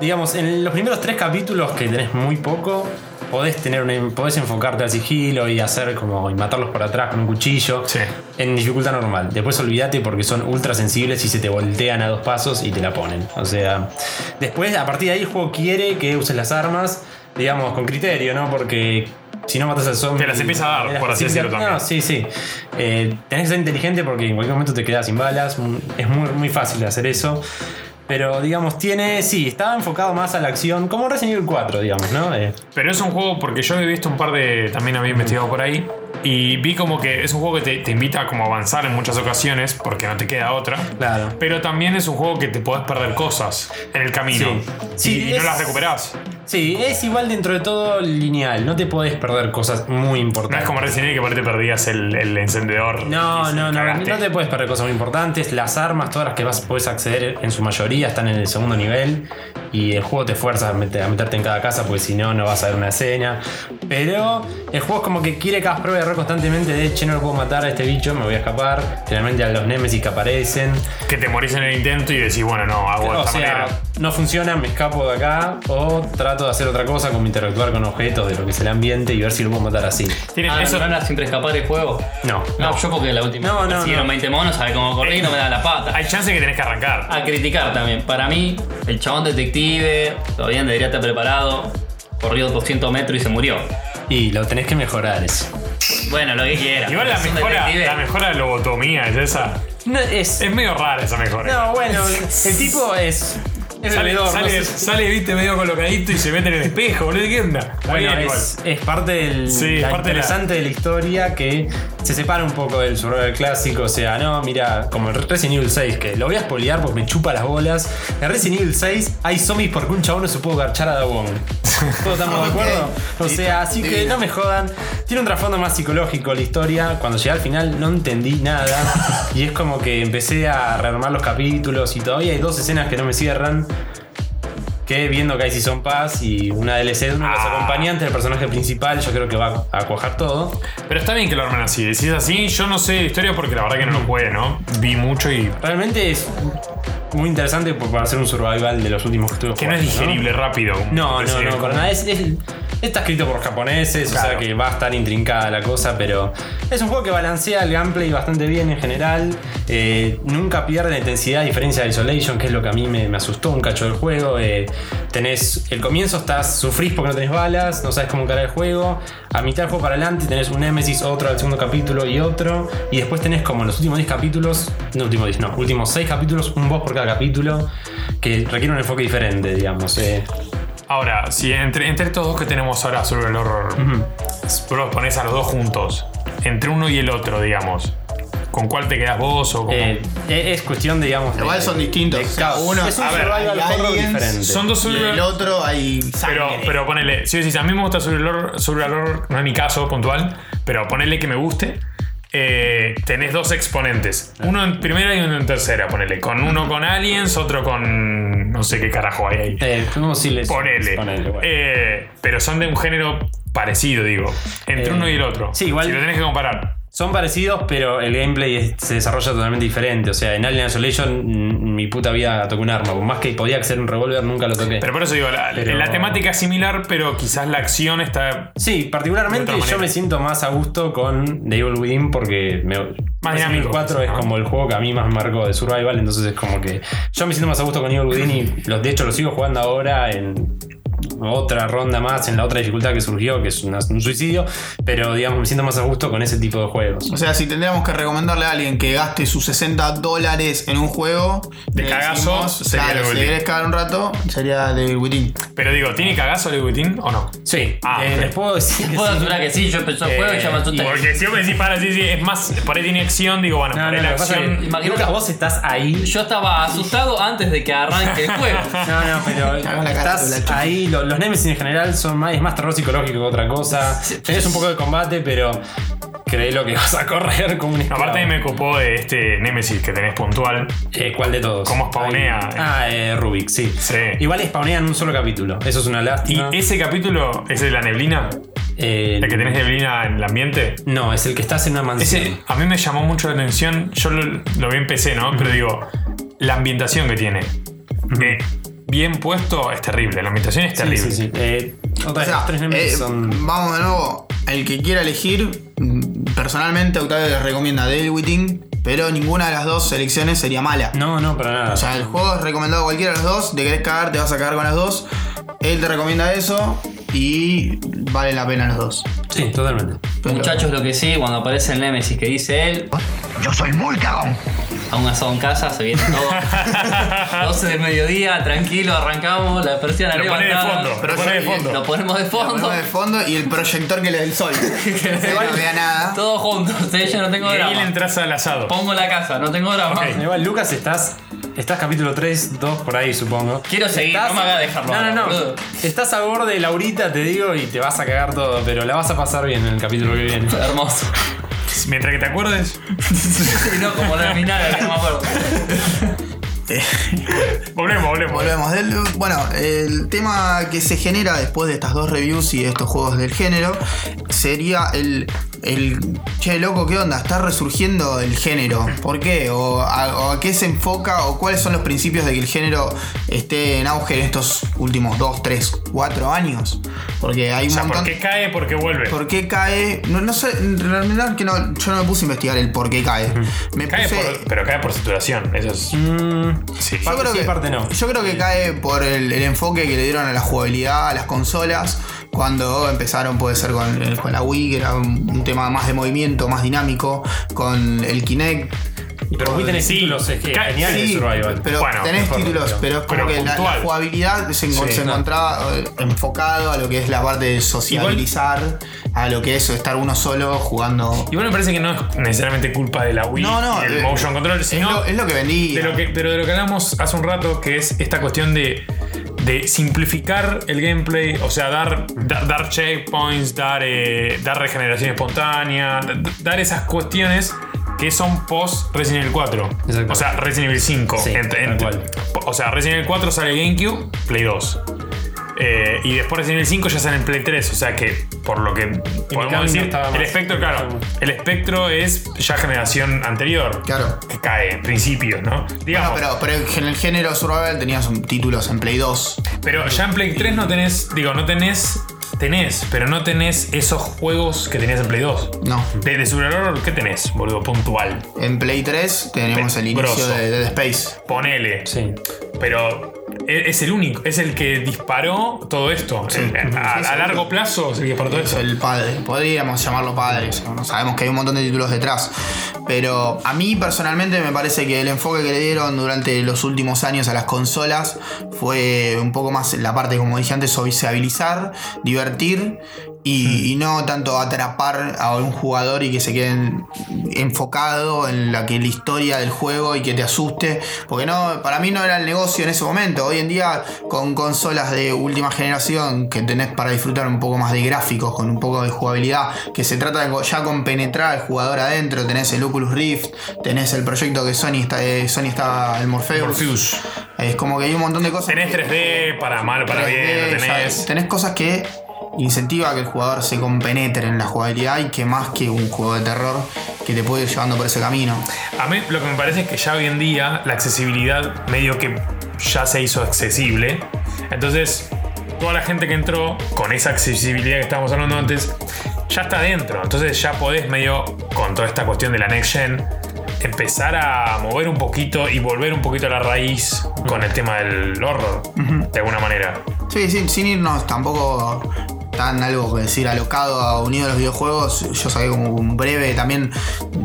Digamos, en los primeros tres capítulos que tenés muy poco, podés tener una- podés enfocarte al sigilo y hacer como y matarlos por atrás con un cuchillo. Sí. En dificultad normal. Después olvídate porque son ultra sensibles y se te voltean a dos pasos y te la ponen. O sea, después a partir de ahí el juego quiere que uses las armas, digamos, con criterio, ¿no? Porque si no matas al zombie. Te las empieza a dar, por así decirlo también. No, sí, sí. Eh, tenés que ser inteligente porque en cualquier momento te quedas sin balas. Mm, Es muy, muy fácil de hacer eso. Pero digamos, tiene. Sí, estaba enfocado más a la acción, como Resident Evil 4, digamos, ¿no? Eh, Pero es un juego, porque yo he visto un par de. También había investigado por ahí. Y vi como que es un juego que te, te invita a como avanzar en muchas ocasiones, porque no te queda otra. Claro. Pero también es un juego que te podés perder cosas en el camino. Sí. Sí, y, y no las recuperás. Sí, es igual dentro de todo lineal. No te podés perder cosas muy No importantes. es como Resident Evil que por ahí te perdías el, el encendedor. No, no, no, cagaste. no te puedes perder cosas muy importantes. Las armas, todas las que vas, puedes acceder en su mayoría, están en el segundo nivel. Y el juego te fuerza a, meter- a meterte en cada casa, porque si no, no vas a ver una escena. Pero el juego es como que quiere que hagas prueba de error constantemente de che, no lo puedo matar a este bicho, me voy a escapar. Generalmente a los Nemesis que aparecen. Que te morís en el intento y decís, bueno, no, hago de O esta sea, manera. no funciona, me escapo de acá. O trato de hacer otra cosa, como interactuar con objetos de lo que es el ambiente y ver si lo puedo matar así. Tiene- Ah, eso- ¿no era siempre escapar el juego? No, No, yo porque la última No, vez no, no. 20 monos, sabe cómo correr y no me da la pata. hay chance que tenés que arrancar. A criticar también. Para mí, el chabón detective, todavía debería estar preparado. Corrió 200 metros y se murió. Y lo tenés que mejorar eso. Bueno, lo que quieras. Igual la mejora, detective. la mejora de lobotomía es esa. No, es. Es medio rara esa mejora. No, bueno, el tipo es. Sale, bebedor, no sale, sé. sale, viste, medio colocadito y se mete en el espejo, boludo. ¿Qué onda? Bueno, bien, igual. es, es parte del Sí, es la parte de la- interesante de la... historia que se separa un poco del survival clásico. O sea, no, mira, como el Resident Evil 6, que lo voy a spoilear porque me chupa las bolas. En Resident Evil 6 hay zombies porque un chabón no se pudo garchar a Dawon. [laughs] ¿Todos estamos de acuerdo? O sea, así que no me jodan. Tiene un trasfondo más psicológico la historia. Cuando llegué al final no entendí nada. [laughs] y es como que empecé a rearmar los capítulos y todavía hay dos escenas que no me cierran. Que viendo que hay Season Pass y una DLC de uno de los Ah. acompañantes del personaje principal, yo creo que va a cuajar todo. Pero está bien que lo armen así. Si es así, yo no sé de historia porque la verdad que no lo jugué, ¿no? Vi mucho y. Realmente es muy interesante para hacer un survival de los últimos que estuve Que no es digerible rápido. No, no, no, para nada. Es, es- está escrito por japoneses, o sea que va a estar intrincada la cosa, pero es un juego que balancea el gameplay bastante bien en general. Eh, nunca pierde la intensidad a diferencia de Isolation, que es lo que a mí me, me asustó un cacho del juego. Eh, tenés el comienzo, estás sufrís porque no tenés balas, no sabes cómo encarar el juego. A mitad del juego para adelante tenés un Nemesis, otro al segundo capítulo y otro. Y después tenés como en los últimos 10 capítulos, no últimos 10, no, últimos 6 capítulos, un boss por cada capítulo que requiere un enfoque diferente, digamos. eh. Ahora, si entre, entre estos dos que tenemos ahora sobre el horror, vos los pones a los dos juntos, entre uno y el otro, digamos, ¿con cuál te quedas vos o cómo? Eh, es cuestión, digamos. Igual son distintos. de caos. uno es un a ver, survival hay horror aliens, diferente. Son dos Y el survival. otro hay sangre. Pero, pero ponele, si decís, a mí me gusta sobre el horror, sobre el horror, no es mi caso puntual, pero ponele que me guste. Eh, tenés dos exponentes. Uno en primera y uno en tercera, ponele. Con uno con aliens, otro con. no sé qué carajo hay ahí. Eh, no, sí les- Ponele. ponele, bueno. Eh, pero son de un género parecido, digo. Entre uno y el otro. sí, igual- Si lo tenés que comparar. Son parecidos, pero el gameplay es- se desarrolla totalmente diferente. O sea, en Alien Isolation, mm, mi puta vida toqué un arma. Por más que podía ser un revólver, nunca lo toqué. Pero por eso digo, la, Pero- la temática es similar, pero quizás la acción está. Sí, particularmente yo me siento más a gusto con The Evil Within porque me, Más Resident Evil dinámico, 4 es como el juego que a mí más marcó de Survival, entonces es como que yo me siento más a gusto con Evil Within y los, de hecho lo sigo jugando ahora en otra ronda más, en la otra dificultad que surgió, que es una- un suicidio, pero digamos me siento más a gusto con ese tipo de juegos. O sea, si tendríamos que recomendarle a alguien que gaste sus 60 dólares en un juego, De cagazo, sería claro, si querés cagar un rato, sería de Within. Pero digo, ¿tiene cagazo el Within o no? Sí, Ah, eh, ok. les puedo decir que Puedo sí. asegurar que sí, yo empecé el juego y ya me asusté. Porque si vos me decís para sí, sí, es más, por ahí tiene acción, digo, bueno, No, por no, la que acción. que, Imagínate- Lucas, vos estás ahí. Yo estaba asustado antes de que arranque el juego. [laughs] No, no, pero estás ahí. Lo- los Nemesis en general son más, es más terror psicológico que otra cosa. [laughs] Tenés un poco de combate, pero creé lo que vas a correr como un. Aparte me copó de este Nemesis que tenés puntual. Eh, ¿Cuál de todos? ¿Cómo spawnea? Ahí. Ah, eh, Rubik, sí. Sí. Igual spawnea en un solo capítulo. Eso es una Y lástima. ese capítulo es de la neblina, Eh, el que tenés neblina en el ambiente. No, es el que estás en una mansión. Ese a mí me llamó mucho la atención. Yo lo, lo vi en PC, ¿no? Pero digo, la ambientación que tiene. eh, bien puesto es terrible. La ambientación es terrible. sí, sí. Eh, otra O de sea, las tres Nemesis eh, son. vamos de nuevo, el que quiera elegir, personalmente Octavio les recomienda Devil Within, pero ninguna de las dos selecciones sería mala. No, no, para nada. O sea, el juego es recomendado a cualquiera de los dos, de querés cagar, te vas a cagar con las dos. Él te recomienda eso y vale la pena los dos. sí, totalmente. Pero- Muchachos, lo que sí, cuando aparece el Nemesis que dice él, Yo soy muy cagón. A un asado en casa, se viene todo. [laughs] 12 del mediodía, tranquilo, arrancamos, la persiana Lo arriba. pone de nada. fondo, lo pone de fondo. Lo ponemos de Lo fondo. ponemos de fondo y el proyector que le da el sol. [laughs] que no vea nada. Todos juntos, [laughs] ¿eh? yo no tengo Y ahí le drama. entras al asado. Pongo la casa, no tengo drama. Igual, Lucas, estás. Estás capítulo 3, 2 por ahí, supongo. Quiero seguir, Estás- no me hagas dejarlo No, no, no. Estás a borde de Laurita, te digo, y te vas a cagar todo, pero la vas a pasar bien en el capítulo que viene. Hermoso. [laughs] Mientras que te acuerdes, [laughs] no, como la final, que no me acuerdo. [laughs] volvemos, volvemos. Volvemos. Del- bueno, el tema que se genera después de estas dos reviews y de estos juegos del género sería el. El che, loco, ¿qué onda? Está resurgiendo el género. ¿Por qué? O a, o a qué se enfoca? ¿O cuáles son los principios de que el género esté en auge en estos últimos 2, 3, 4 años? Porque hay O un sea, montón. ¿por qué cae? Porque vuelve. ¿Por qué cae? No, no sé, en realidad que no, yo no me puse a investigar el por qué cae. Me Cae puse. por- pero cae por saturación. Eso es. Mm, Sí. Yo Parte creo, sí, que, parte no. yo creo que cae por el, el enfoque que le dieron a la jugabilidad, a las consolas, Cuando empezaron, puede ser con, eh, con la Wii, que era un, un tema más de movimiento, más dinámico, con el Kinect. Pero Wii tenés títulos es que de Sí, survival. pero Bueno, tenés mejor, títulos, pero- es como pero que la, jugabilidad se, en- Sí, se no. encontraba eh, enfocado a lo que es la parte de sociabilizar, a lo que es estar uno solo jugando. Igual me parece que no es necesariamente culpa de la Wii No, no, eh, motion control, Es sino lo, es lo que vendí. de lo que, pero de lo que hablamos hace un rato, que es esta cuestión de, de simplificar el gameplay, o sea, dar, da- dar checkpoints, dar, eh, dar regeneración espontánea, dar esas cuestiones que son post Resident Evil 4. Exacto. O sea, Resident Evil 5. Sí, Ent- tal ent- cual. O sea, Resident Evil 4 sale GameCube, Play 2. Eh, y después Resident Evil 5 ya sale en Play 3, o sea que por lo que podemos decir, estaba el más- espectro, claro, el espectro es ya generación anterior. Claro. Que cae, principios, ¿no? Bueno, Digamos, pero, pero en el género survival tenías un- títulos en Play 2. pero ya en Play 3 no tenés, digo, no tenés, tenés, pero no tenés esos juegos que tenías en Play 2. No. De, de Survival Horror, ¿qué tenés, boludo? Puntual. En Play 3 tenemos el inicio Grosso. de Dead Space. Ponele. Sí. Pero es el único, es el que disparó todo esto. A, Sí, sí, a largo plazo es el que disparó todo Es esto. el padre. Podríamos llamarlo padre. no Sabemos que hay un montón de títulos detrás. Pero a mí personalmente me parece que el enfoque que le dieron durante los últimos años a las consolas fue un poco más la parte, como dije antes, sociabilizar, divertir. Y, y no tanto atrapar a un jugador y que se quede en- enfocado en la que la historia del juego y que te asuste. Porque no, para mí no era el negocio en ese momento. Hoy en día, con consolas de última generación que tenés para disfrutar un poco más de gráficos, con un poco de jugabilidad, que se trata de ya con penetrar al jugador adentro, tenés el Oculus Rift, tenés el proyecto que Sony está, eh, Sony está el Morpheus. Morpheus. Es como que hay un montón de cosas. Tenés que- 3D, para mal, para 3D, bien, ya tenés. tenés cosas que incentiva a que el jugador se compenetre en la jugabilidad y que más que un juego de terror que te puede ir llevando por ese camino. A mí lo que me parece es que ya hoy en día la accesibilidad medio que ya se hizo accesible. Entonces, toda la gente que entró con esa accesibilidad que estábamos hablando antes, ya está dentro. Entonces ya podés medio, con toda esta cuestión de la next gen, empezar a mover un poquito y volver un poquito a la raíz con el tema del horror, de alguna manera. Sí, sí, sin irnos tampoco tan algo que decir alocado a unido a los videojuegos, yo saqué como un breve también.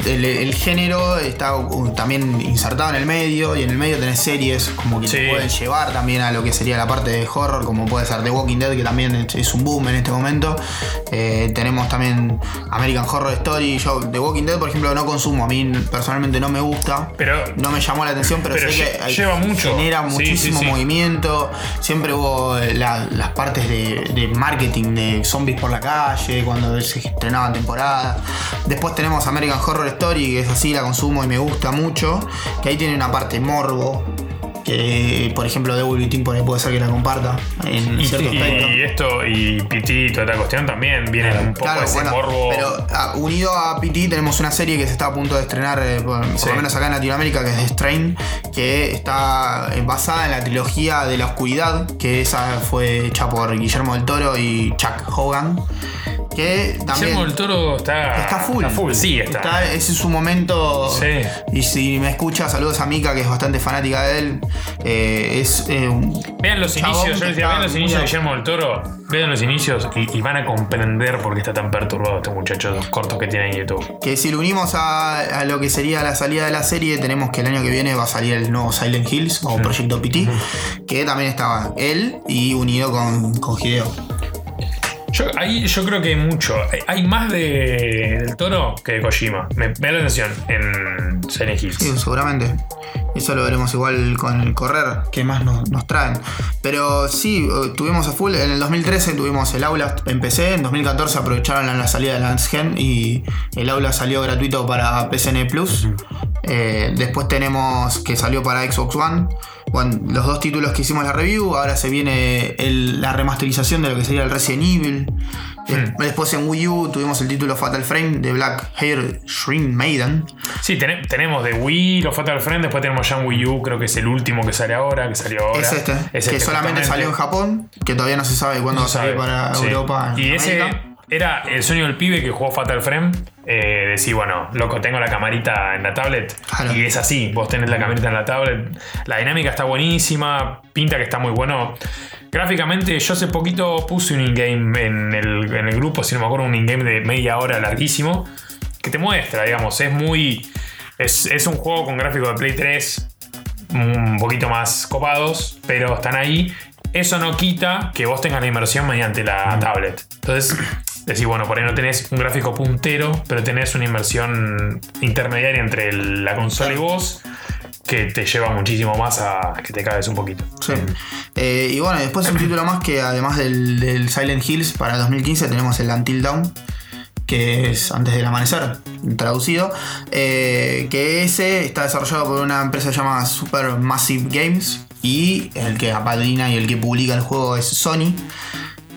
El, el género está uh, también insertado en el medio y en el medio tenés series como que Sí. te pueden llevar también a lo que sería la parte de horror, como puede ser The Walking Dead, que también es, un boom en este momento. Eh, tenemos también American Horror Story. Yo, The Walking Dead, por ejemplo, no consumo, a mí personalmente no me gusta. Pero No me llamó la atención, pero, Pero sé lle- que hay- lleva mucho. genera muchísimo sí, sí. movimiento. Siempre hubo eh, la- las partes de, de marketing de zombies por la calle, cuando se estrenaban temporadas. Después tenemos American Horror Story, que es así, la consumo y me gusta mucho. Que ahí tiene una parte morbo. Que, por ejemplo, de Team por ahí puede ser que la comparta en y, cierto aspecto. y esto, y PT y toda esta cuestión también viene un poco Claro, ese bueno, morbo. pero ah, unido a PT tenemos una serie que se está a punto de estrenar, eh, por, lo menos acá en Latinoamérica, que es The Strain, que está eh, basada en la trilogía de la oscuridad, que esa fue hecha por Guillermo del Toro y Chuck Hogan, que también... Guillermo del Toro está, Está full. Sí, está. ese es su momento. Sí. Y si me escucha, saludos a Mika, que es bastante fanática de él. Eh, es eh, un Vean los inicios, yo decía, vean los inicios de Guillermo del Toro, vean los inicios y, y van a comprender por qué está tan perturbado este muchacho, los cortos que tiene en YouTube. Que si lo unimos a, a lo que sería la salida de la serie, tenemos que el año que viene va a salir el nuevo Silent Hills o Proyecto PT, que también estaba él y unido con, con Hideo. Yo, ahí yo creo que hay mucho. Hay- Hay más de, del Toro que de Kojima. Me, me da la atención en Silent Hills. Sí, seguramente. Eso lo veremos igual con el correr, que más nos, nos traen. Pero sí, eh, tuvimos a full. En el 2013 tuvimos el aula en PC. En 2014 aprovecharon la, la salida de la Gen y el aula salió gratuito para PSN Plus. Eh, después tenemos que salió para Xbox One. Los dos títulos que hicimos la review. Ahora se viene el- la remasterización de lo que sería el Resident Evil. Des- Después en Wii U tuvimos el título Fatal Frame de Black Hair Shrine Maiden. Sí, tene- tenemos de Wii, los Fatal Friend, después tenemos ya en Wii U, creo que es el último que sale ahora, que salió ahora. Es este, Es que este, solamente justamente. salió en Japón, que todavía no se sabe cuándo No va a salir para Sí. Europa. Y en ese América. Era el sueño del pibe que jugó Fatal Frame. Eh, decir, bueno, loco, tengo la camarita en la tablet. Claro. Y es así, vos tenés la camarita en la tablet. La dinámica está buenísima, pinta que está muy bueno. Gráficamente, yo hace poquito puse un in-game en el, en el grupo, si no me acuerdo, un in-game de media hora larguísimo, que te muestra, digamos, es muy. Es, es un juego con gráficos de Play 3 un poquito más copados, pero están ahí. Eso no quita que vos tengas la inmersión mediante la tablet. Entonces, decís, bueno, por ahí no tenés un gráfico puntero, pero tenés una inmersión intermediaria entre la consola y vos que te lleva muchísimo más a que te cagues un poquito. Sí. Eh, y bueno, después un título más que además del, del Silent Hills para 2015 tenemos el Until Dawn, que es antes del amanecer, traducido. eh, que ese está desarrollado por una empresa llamada Supermassive Games y el que apadrina y el que publica el juego es Sony.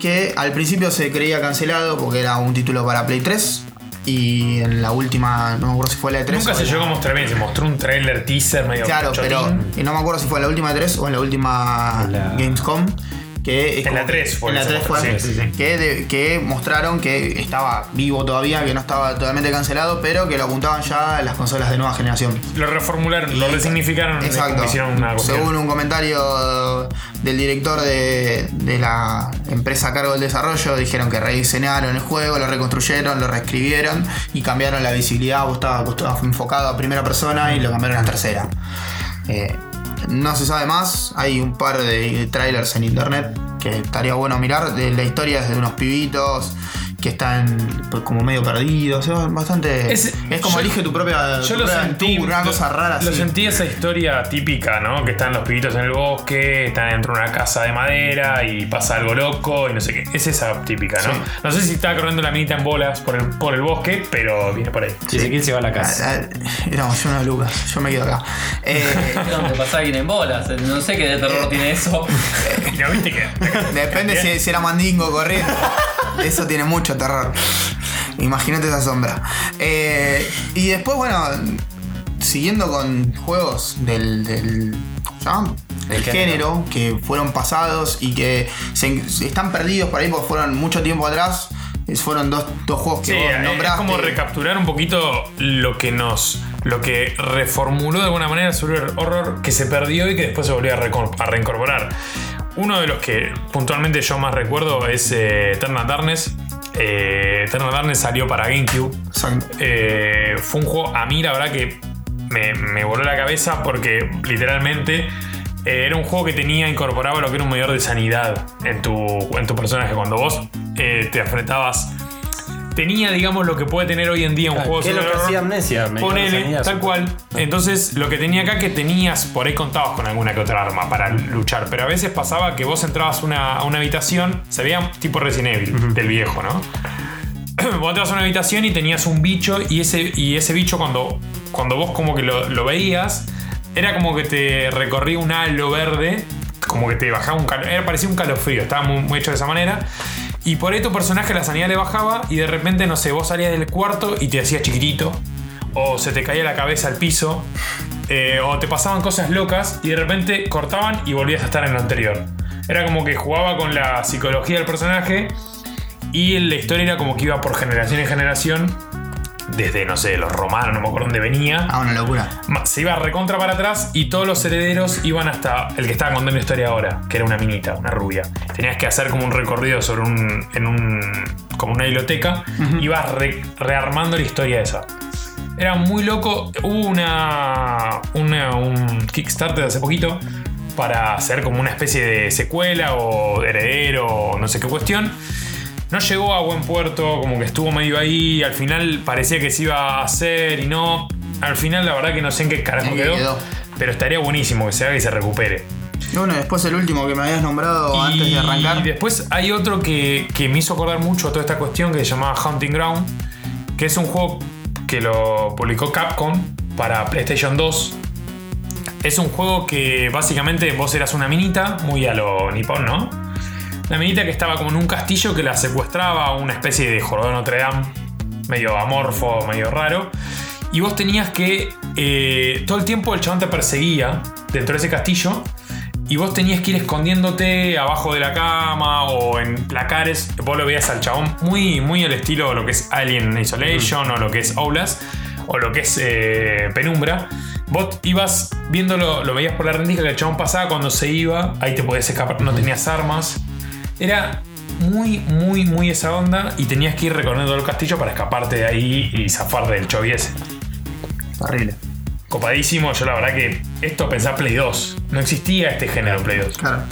Que al principio se creía cancelado porque era un título para Play 3. Y en la última, no me acuerdo si fue la de 3. Nunca se llegó a mostrar bien, se mostró un trailer teaser medio Claro, pero chotín. y no me acuerdo si fue en la última de 3 o en la última Gamescom. Que En la como- 3 fue En la que 3 se fue. sí, sí, sí. Que, de- que mostraron que estaba vivo todavía, que no estaba totalmente cancelado, pero que lo apuntaban ya a las consolas de nueva generación. Lo reformularon, lo resignificaron, Exacto. hicieron una. Según un comentario del director de, de la empresa a cargo del desarrollo, dijeron que rediseñaron el juego, lo reconstruyeron, lo reescribieron y cambiaron la visibilidad. Vos estaba, estaba enfocado a primera persona y lo cambiaron a tercera. Eh, no se sabe más, hay un par de trailers en internet que estaría bueno mirar. La historia es de unos pibitos que están pues, como medio perdidos. Es bastante. Es, Es- como yo- elige tu propia, Yo tu lo propia sentí. aventura, una lo- cosa rara Lo así. sentí esa historia típica, ¿no? Que están los pibitos en el bosque, están dentro de una casa de madera y pasa algo loco y no sé qué. Es esa típica, ¿no? Sí. No sé si está corriendo la minita en bolas por el, por el bosque, pero viene por ahí. Si se quiere, se va a la casa. No, yo no, Lucas, yo me quedo acá. [laughs] Eh, ¿Dónde pasa alguien en bolas? No sé qué de terror tiene eso. [laughs] ¿Y no viste que? [laughs] depende si, si era mandingo corriendo. Eso tiene mucho terror. Imagínate esa sombra. Eh, y después, bueno, siguiendo con juegos del. del género que fueron pasados y que se, se están perdidos por ahí porque fueron mucho tiempo atrás. Es- Fueron dos, dos juegos que Sí, vos es nombraste. como recapturar un poquito lo que nos. lo que reformuló de alguna manera sobre el horror que se perdió y que después se volvió a reincorporar. Uno de los que puntualmente yo más recuerdo es eh, Eternal Darkness. Eh, Eternal Darkness salió para GameCube. Eh, fue un juego, a mí la verdad que me, me voló la cabeza porque literalmente eh, era un juego que tenía, incorporaba lo que era un medidor de sanidad en tu, en tu personaje. Cuando vos eh, te enfrentabas, tenía, digamos, lo que puede tener hoy en día un juego ¿Qué es lo sobre que hacía Amnesia? Ponele, tal cual. Entonces, lo que tenía acá que tenías, por ahí contabas con alguna que otra arma para luchar, pero a veces pasaba que vos entrabas una- a una habitación, se veía tipo Resident Evil del viejo, ¿no? [clears throat] vos entrabas a una habitación y tenías un bicho y ese, y ese bicho cuando, cuando vos como que lo, lo veías, era como que te recorría un halo verde, como que te bajaba un calor, era parecía un calofrío, estaba muy, muy hecho de esa manera. Y por ahí tu personaje la sanidad le bajaba y de repente, no sé, vos salías del cuarto y te hacías chiquitito, o se te caía la cabeza al piso, eh, o te pasaban cosas locas y de repente cortaban y volvías a estar en lo anterior. Era como que jugaba con la psicología del personaje y la historia era como que iba por generación en generación, desde, no sé, los romanos, no me acuerdo dónde venía. Ah, una locura. Se iba recontra para atrás y todos los herederos iban hasta el que estaba contando la historia ahora, que era una minita, una rubia. Tenías que hacer como un recorrido sobre un. en un. como una biblioteca. Ibas re- rearmando la historia esa. Era muy loco. Hubo una, una- un Kickstarter hace poquito para hacer como una especie de secuela o heredero o no sé qué cuestión. No llegó a buen puerto, como que estuvo medio ahí. Al final parecía que se iba a hacer y no. Al final, la verdad que no sé en qué carajo ¿En qué quedó, quedó? Pero estaría buenísimo que se haga y se recupere. Y bueno, después el último que me habías nombrado antes de arrancar. Y después hay otro que, que me hizo acordar mucho a toda esta cuestión que se llamaba Hunting Ground, que es un juego que lo publicó Capcom para PlayStation 2. Es un juego que básicamente vos eras una minita, muy a lo nipón, ¿no? La minita que estaba como en un castillo que la secuestraba una especie de de Notre Dame, medio amorfo, medio raro. Y vos tenías que. eh, todo el tiempo el chabón te perseguía dentro de ese castillo. Y vos tenías que ir escondiéndote abajo de la cama o en placares. Vos lo veías al chabón muy, muy al estilo de lo que es Alien Isolation o lo que es Outlast o lo que es eh, Penumbra. Vos ibas viéndolo, lo veías por la rendija que el chabón pasaba cuando se iba, ahí te podías escapar, no tenías armas. Era muy, muy, muy esa onda y tenías que ir recorriendo el castillo para escaparte de ahí y zafar del chovi ese. Horrible. Copadísimo, yo la verdad que esto pensá Play 2. No existía este género Play 2. Claro.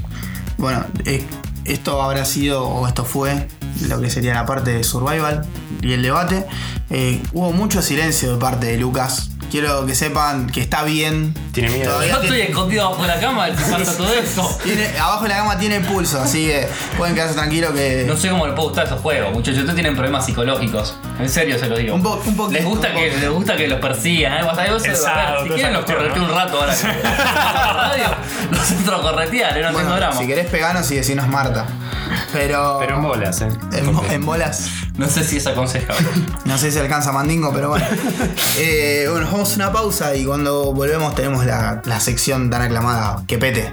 Bueno, eh, esto habrá sido, o esto fue, lo que sería la parte de survival y el debate. Eh, hubo mucho silencio de parte de Lucas. Quiero que sepan que está bien. Tiene miedo. Todavía Yo tiene- estoy escondido bajo la cama, el que pasa todo [laughs] esto. tiene- abajo de la cama tiene pulso, así que pueden quedarse tranquilos que. No sé cómo le puedo gustar esos juegos, muchachos. Ustedes tienen problemas psicológicos. En serio se los digo. Un po- un poquito, les gusta un que les gusta que los persigan, ¿eh? Vas a ver, El a sábado, ver, si quieren los correteé cuestión, un rato ahora. que- [laughs] los entro a corretear, ¿eh? no Bueno, tengo drama. si querés peganos y decirnos Marta. Pero. Pero en bolas, ¿eh? en, bo- en bolas. No sé si es aconsejable. [laughs] No sé si alcanza Mandingo, pero bueno. [laughs] Eh, bueno, nos vamos a una pausa y cuando volvemos tenemos la, la sección tan aclamada que pete.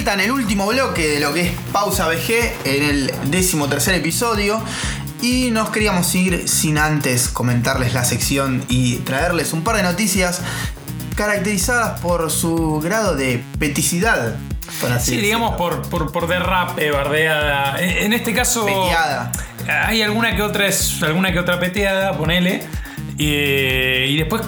Vuelta en el último bloque de lo que es Pausa BG, en el décimo tercer episodio. Y nos queríamos ir sin antes comentarles la sección y traerles un par de noticias caracterizadas por su grado de peticidad. Por así Sí, digamos por, por, por derrape, bardeada. En en este caso. Peteada. Hay alguna que otra es. alguna que otra peteada, ponele. Y, y después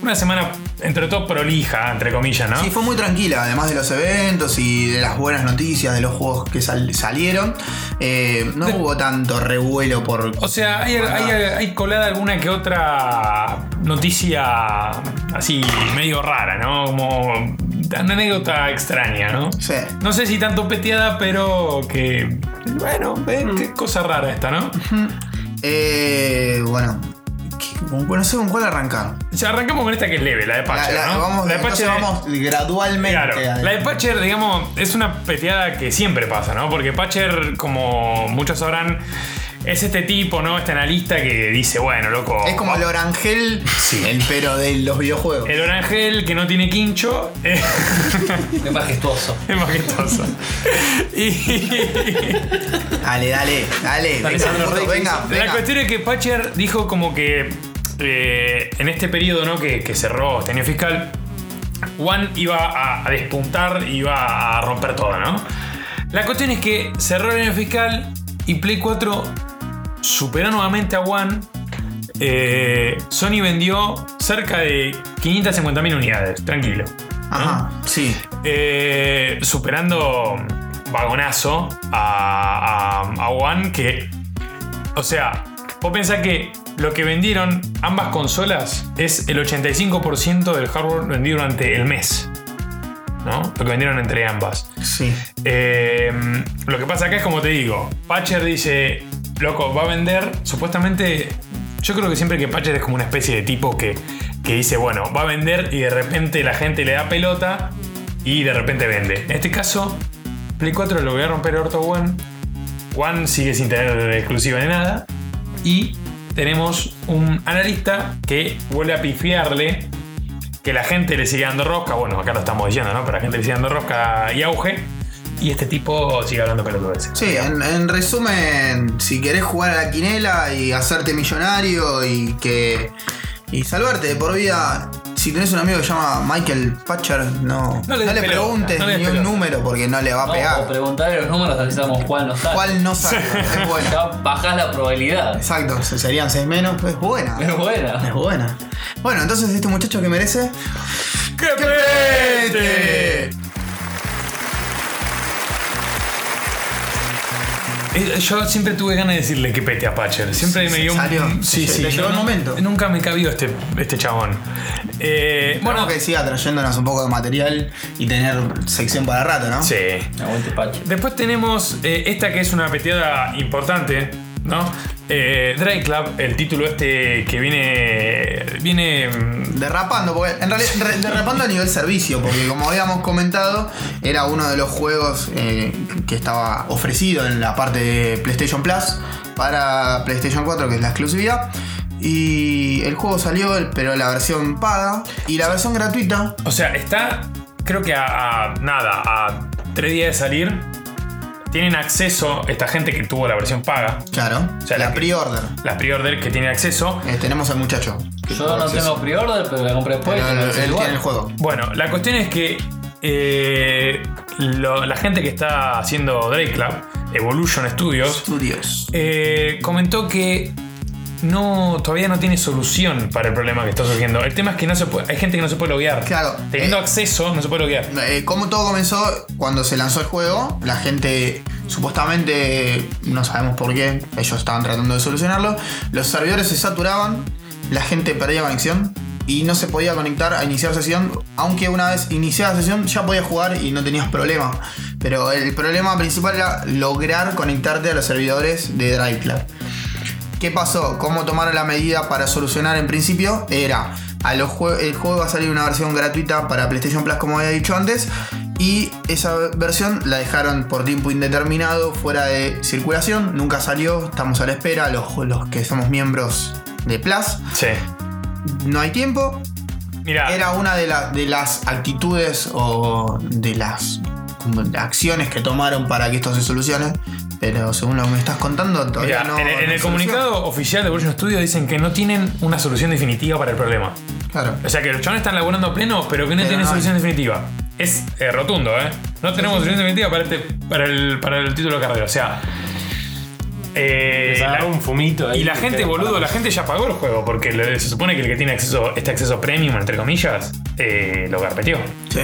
una semana entre todo prolija, entre comillas, ¿no? Sí, fue muy tranquila, además de los eventos y de las buenas noticias de los juegos que sal- salieron. eh, no De- hubo tanto revuelo por. O sea, hay, hay, hay colada alguna que otra noticia así medio rara, ¿no? Como una anécdota extraña, ¿no? Sí. No sé si tanto peteada, pero que. Bueno, eh, Mm. qué cosa rara esta, ¿no? Eh, bueno, ¿qué- con- no sé con cuál arrancar. Ya arrancamos con esta que es leve, la de Patcher, la- ¿no? vamos, la de Patcher- vamos gradualmente. Claro, la de Patcher, digamos, es una peteada que siempre pasa, ¿no? Porque Patcher, como muchos sabrán, es este tipo, ¿no? Este analista que dice, bueno, loco. Es como el orangel, Sí. el pero de los videojuegos. El orangel que no tiene quincho eh, [laughs] Es majestuoso. es majestuoso. Y Dale, dale, dale. Venga, Rey, venga, la venga. cuestión es que Patcher dijo como que eh, en este periodo, ¿no? Que, que cerró este año fiscal, One iba a, a despuntar, iba a romper todo, ¿no? La cuestión es que cerró el año fiscal y Play 4 superó nuevamente a One. Eh, Sony vendió cerca de 550.000 unidades, tranquilo. ¿no? Ajá, sí. Eh, superando vagonazo a, a, a One que, o sea, vos pensás que lo que vendieron ambas consolas es el 85% del hardware vendido durante el mes. ¿No? Lo que vendieron entre ambas. Sí. Eh, lo que pasa acá es como te digo, Patcher dice, loco, va a vender, supuestamente, yo creo que siempre que Patcher es como una especie de tipo que, que dice, bueno, va a vender y de repente la gente le da pelota y de repente vende. En este caso, Play 4 lo voy a romper el orto One. One sigue sin tener exclusiva de nada. Y tenemos un analista que vuelve a pifiarle que la gente le sigue dando rosca, bueno, acá lo estamos diciendo, ¿no? Pero la gente le sigue dando rosca y auge. Y este tipo sigue hablando pelotudeces. Sí, en, en resumen, si querés jugar a la quinela y hacerte millonario y que. Y salvarte de por vida. Si tenés un amigo que se llama Michael Patcher, no, No le preguntes no le des ni un número porque no le va a No, o pegar. preguntarle los números, a ver si sabemos cuál no sale. ¿Cuál no sabe? [laughs] es buena. Ya bajás la probabilidad. Exacto, se- serían 6 menos, es buena. Es buena. Es buena. Bueno, entonces este muchacho que merece. ¡Qué ¡Que Yo siempre tuve ganas de decirle que pete a Patcher. Siempre me dio un. Salió. Sí, Se- sí. le llegó el momento. Nunca me cabió este, este chabón. Eh, Bueno, bueno, que siga trayéndonos un poco de material y tener sección para rato, ¿no? sí. Aguante Pache. Después tenemos eh, esta que es una peteada importante, ¿no? Eh, Drake Club, el título este que viene. Viene. mm, Derrapando, porque en realidad re- derrapando a nivel servicio, porque como habíamos comentado, era uno de los juegos eh, que estaba ofrecido en la parte de PlayStation Plus para PlayStation 4, que es la exclusividad. Y el juego salió, pero la versión paga y la versión gratuita. O sea, está. Creo que a, a nada, a tres días de salir. Tienen acceso esta gente que tuvo la versión paga. Claro, O sea, la la pre-order. Las pre-order que tienen acceso. Eh, tenemos al muchacho. Yo no acceso. tengo pre-order, pero la compré después. Pero y la él, él tiene el juego. Bueno, la cuestión es que eh, lo- la gente que está haciendo Drake Club, Evolution Studios, Studios. eh, comentó que no, todavía no tiene solución para el problema que está surgiendo. El tema es que no se puede, hay gente que no se puede loguear. Claro. Teniendo Eh, acceso, no se puede loguear. Eh, como todo comenzó cuando se lanzó el juego, la gente supuestamente, no sabemos por qué, ellos estaban tratando de solucionarlo, los servidores se saturaban, la gente perdía conexión y no se podía conectar a iniciar sesión, aunque una vez iniciada la sesión ya podías jugar y no tenías problema. Pero el problema principal era lograr conectarte a los servidores de Drive Club. ¿Qué pasó? ¿Cómo tomaron la medida para solucionar en principio? Era, a los jue- el juego va a salir una versión gratuita para PlayStation Plus como había dicho antes y esa versión la dejaron por tiempo indeterminado fuera de circulación, nunca salió, estamos a la espera, los, los que somos miembros de Plus, Sí. no hay tiempo, era una de, la- de las actitudes o de las acciones que tomaron para que esto se solucione, pero según lo que me estás contando todavía mira, no... en, el- en no el se comunicado oficial de Evolution Studios dicen que no tienen una solución definitiva para el problema. Claro. O sea que los chavales están laburando a pleno, pero que no Pero tienen no hay. solución definitiva. es eh, rotundo, ¿eh? No tenemos suficiente inventiva para, este, para, el, para el título de carrera. O sea. eh, la- un fumito ahí y la gente, boludo, la gente ya pagó el juego porque le- se supone que el que tiene acceso, este acceso premium, entre comillas, eh, lo garpeteó. Sí.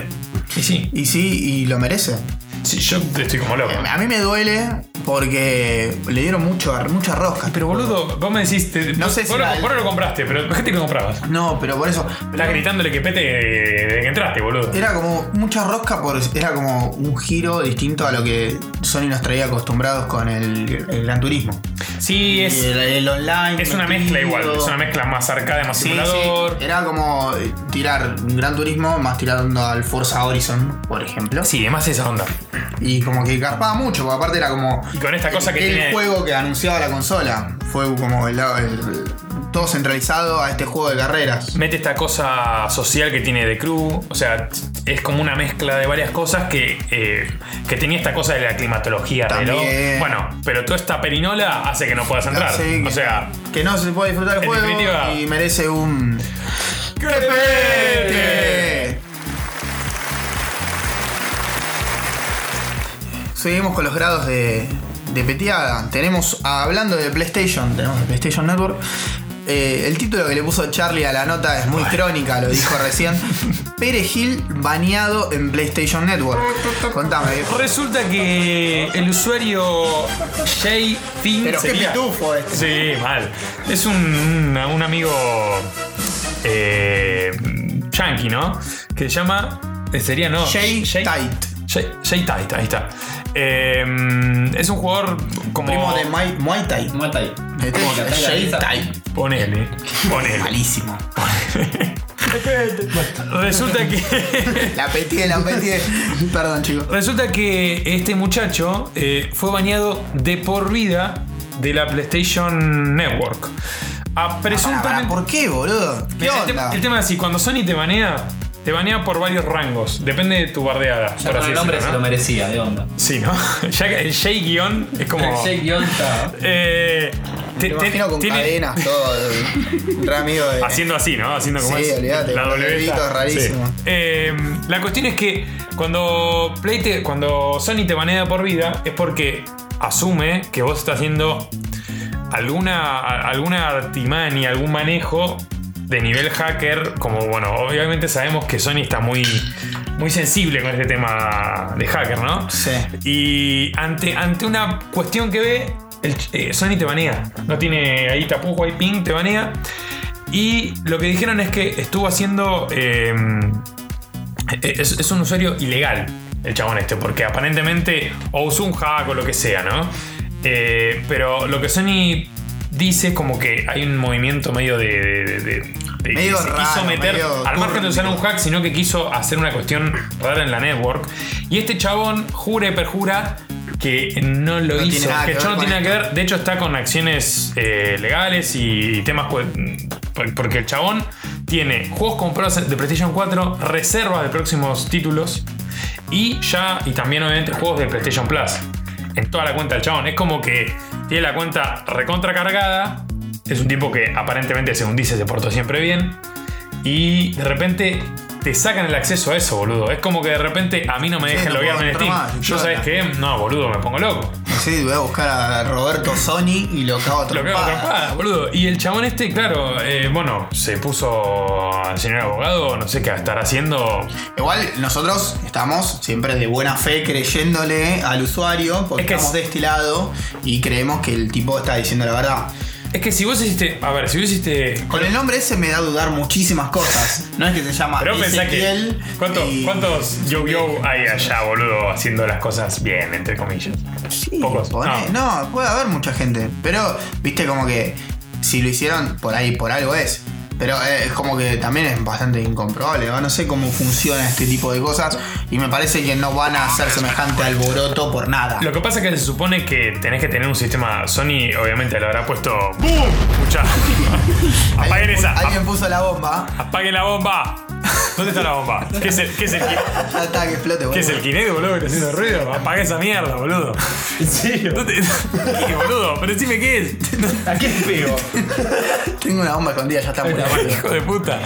Y sí, Y sí, y lo merece. sí, yo estoy como loco. A mí me duele porque le dieron mucho, mucha rosca. Pero boludo, vos me decís, te- No vos- sé si vos, lo, la- vos no lo compraste, pero gente que lo comprabas. No, pero por eso. Estás gritándole que pete desde que entraste, boludo. Era como mucha rosca, por, era como un giro distinto a lo que Sony nos traía acostumbrados con el, el Gran Turismo. Sí, es, el, el online. es una metido. mezcla igual, es una mezcla más arcade, más Sí, simulador. sí. Era como tirar un Gran Turismo más tirando al Forza Horizon, por ejemplo. Sí, además esa onda. Y como que garpaba mucho, porque aparte era como. Y con esta cosa que el tiene- juego que anunciaba la consola. Fue como el, el- todo centralizado a este juego de carreras. Mete esta cosa social que tiene de crew, o sea, es como una mezcla de varias cosas que, eh, que tenía esta cosa de la climatología reloj. Bueno, pero toda esta perinola hace que no puedas entrar. Sí, o sea, que no se puede disfrutar el juego definitiva- y merece un. ¡Que ¡Pete! Seguimos con los grados de, de peteada. Tenemos, ah, hablando de PlayStation, tenemos PlayStation Network. Eh, el título que le puso Charlie a la nota es muy crónica, lo dijo [laughs] recién. Perejil baneado en PlayStation Network. Contame. Resulta que el usuario Jay Finn Pero qué sería- pitufo este. Sí, mal. Es un, un, un amigo eh, yankee, ¿no? Que se llama. eh, Sería, ¿no? Jay Tight. Jay, Jay Tight, ahí está. Eh, es un jugador como. Primo de Muay, Muay Thai. ¿Cómo está ahí? Este Como que es Tight. Ponele. Ponele. Malísimo. [laughs] Resulta que. [laughs] La peteé, la peteé. Perdón, chicos. Resulta que este muchacho eh, fue bañado de por vida de la PlayStation Network. A Pará, presuntamente. ¿Por qué, boludo? ¿Qué Mira, el, tema, onda? el tema es así, cuando Sony te banea, te banea por varios rangos. Depende de tu bardeada. Ya por con así el nombre decirlo, se ¿no? lo merecía, de onda. Sí, ¿no? [laughs] Ya que el J guion es como. El Jake Guión está. eh, te- imagino con tiene- cadenas, todo. [laughs] Re amigo de. Haciendo así, ¿no? Haciendo como Sí, es olvídate, la W. rarísimo. Sí. Eh, la cuestión es que cuando Play te- cuando Sony te banea por vida es porque asume que vos estás haciendo alguna alguna artimaña, algún manejo de nivel hacker, como bueno, obviamente sabemos que Sony está muy muy sensible con este tema de hacker, ¿no? Sí. Y ante, ante una cuestión que ve, el, eh, Sony te banea. No tiene ahí tapujo, ahí ping, te banea. Y lo que dijeron es que estuvo haciendo. eh, es, es un usuario ilegal, el chabón este, porque aparentemente o usó un hack o lo que sea, ¿no? Eh, pero lo que Sony dice como que hay un movimiento medio de. de- de- de- de Medio que se raro, quiso meter, medio al margen de usar un hack, sino que quiso hacer una cuestión rara en la network. Y este chabón jura y perjura que no lo No hizo, que ver no tiene nada que ver. De hecho, está con acciones eh, legales y temas. cu- por- Porque el chabón tiene juegos comprados de PlayStation 4, reservas de próximos títulos y ya, y también obviamente juegos de PlayStation Plus. En toda la cuenta del chabón. Es como que tiene la cuenta recontra cargada. Es un tipo que aparentemente, según dice, se portó siempre bien. Y de repente te sacan el acceso a eso, boludo. Es como que de repente a mí no me Sí, dejan no loguearme en Steam. más, Yo, ¿sabes qué? No, boludo, me pongo loco. Sí, voy a buscar a Roberto Sony y lo cago a Lo trompadas. trompada, boludo. Y el chabón este, claro, eh, bueno, se puso al señor abogado, no sé qué va a estar haciendo. Igual nosotros estamos siempre de buena fe creyéndole al usuario porque Es que estamos es- de este lado y creemos que el tipo está diciendo la verdad. Es que si vos hiciste. A ver, si vos hiciste. Con el nombre ese me da a dudar muchísimas cosas. No es que se llama Pero pensá que. ¿cuánto- y- ¿Cuántos yo-yo hay allá, boludo, haciendo las cosas bien, entre comillas? Sí, Pocos. pone- no. puede haber mucha gente. Pero, viste, como que si lo hicieron por ahí, por algo es. Pero eh, es como que también es bastante incomprobable. ¿no? No sé cómo funciona este tipo de cosas. Y me parece que no van a hacer semejante alboroto por nada. Lo que pasa es que se supone que tenés que tener un sistema. Sony, obviamente, le habrá puesto. ¡Bum! Escuchá. [laughs] Apaguen esa. Alguien puso la bomba. Apaguen la bomba. ¿Dónde está la bomba? [laughs] ¿Qué es el, qué es el, Ya está, que explote, ¿Qué es el Kinect, boludo, que está haciendo ruido? Apaga esa mierda, boludo. [laughs] ¿En serio? [laughs] ¿Qué, boludo? Pero decime qué es. ¿A qué pego? Tengo una bomba escondida, ya está muy Hijo de puta.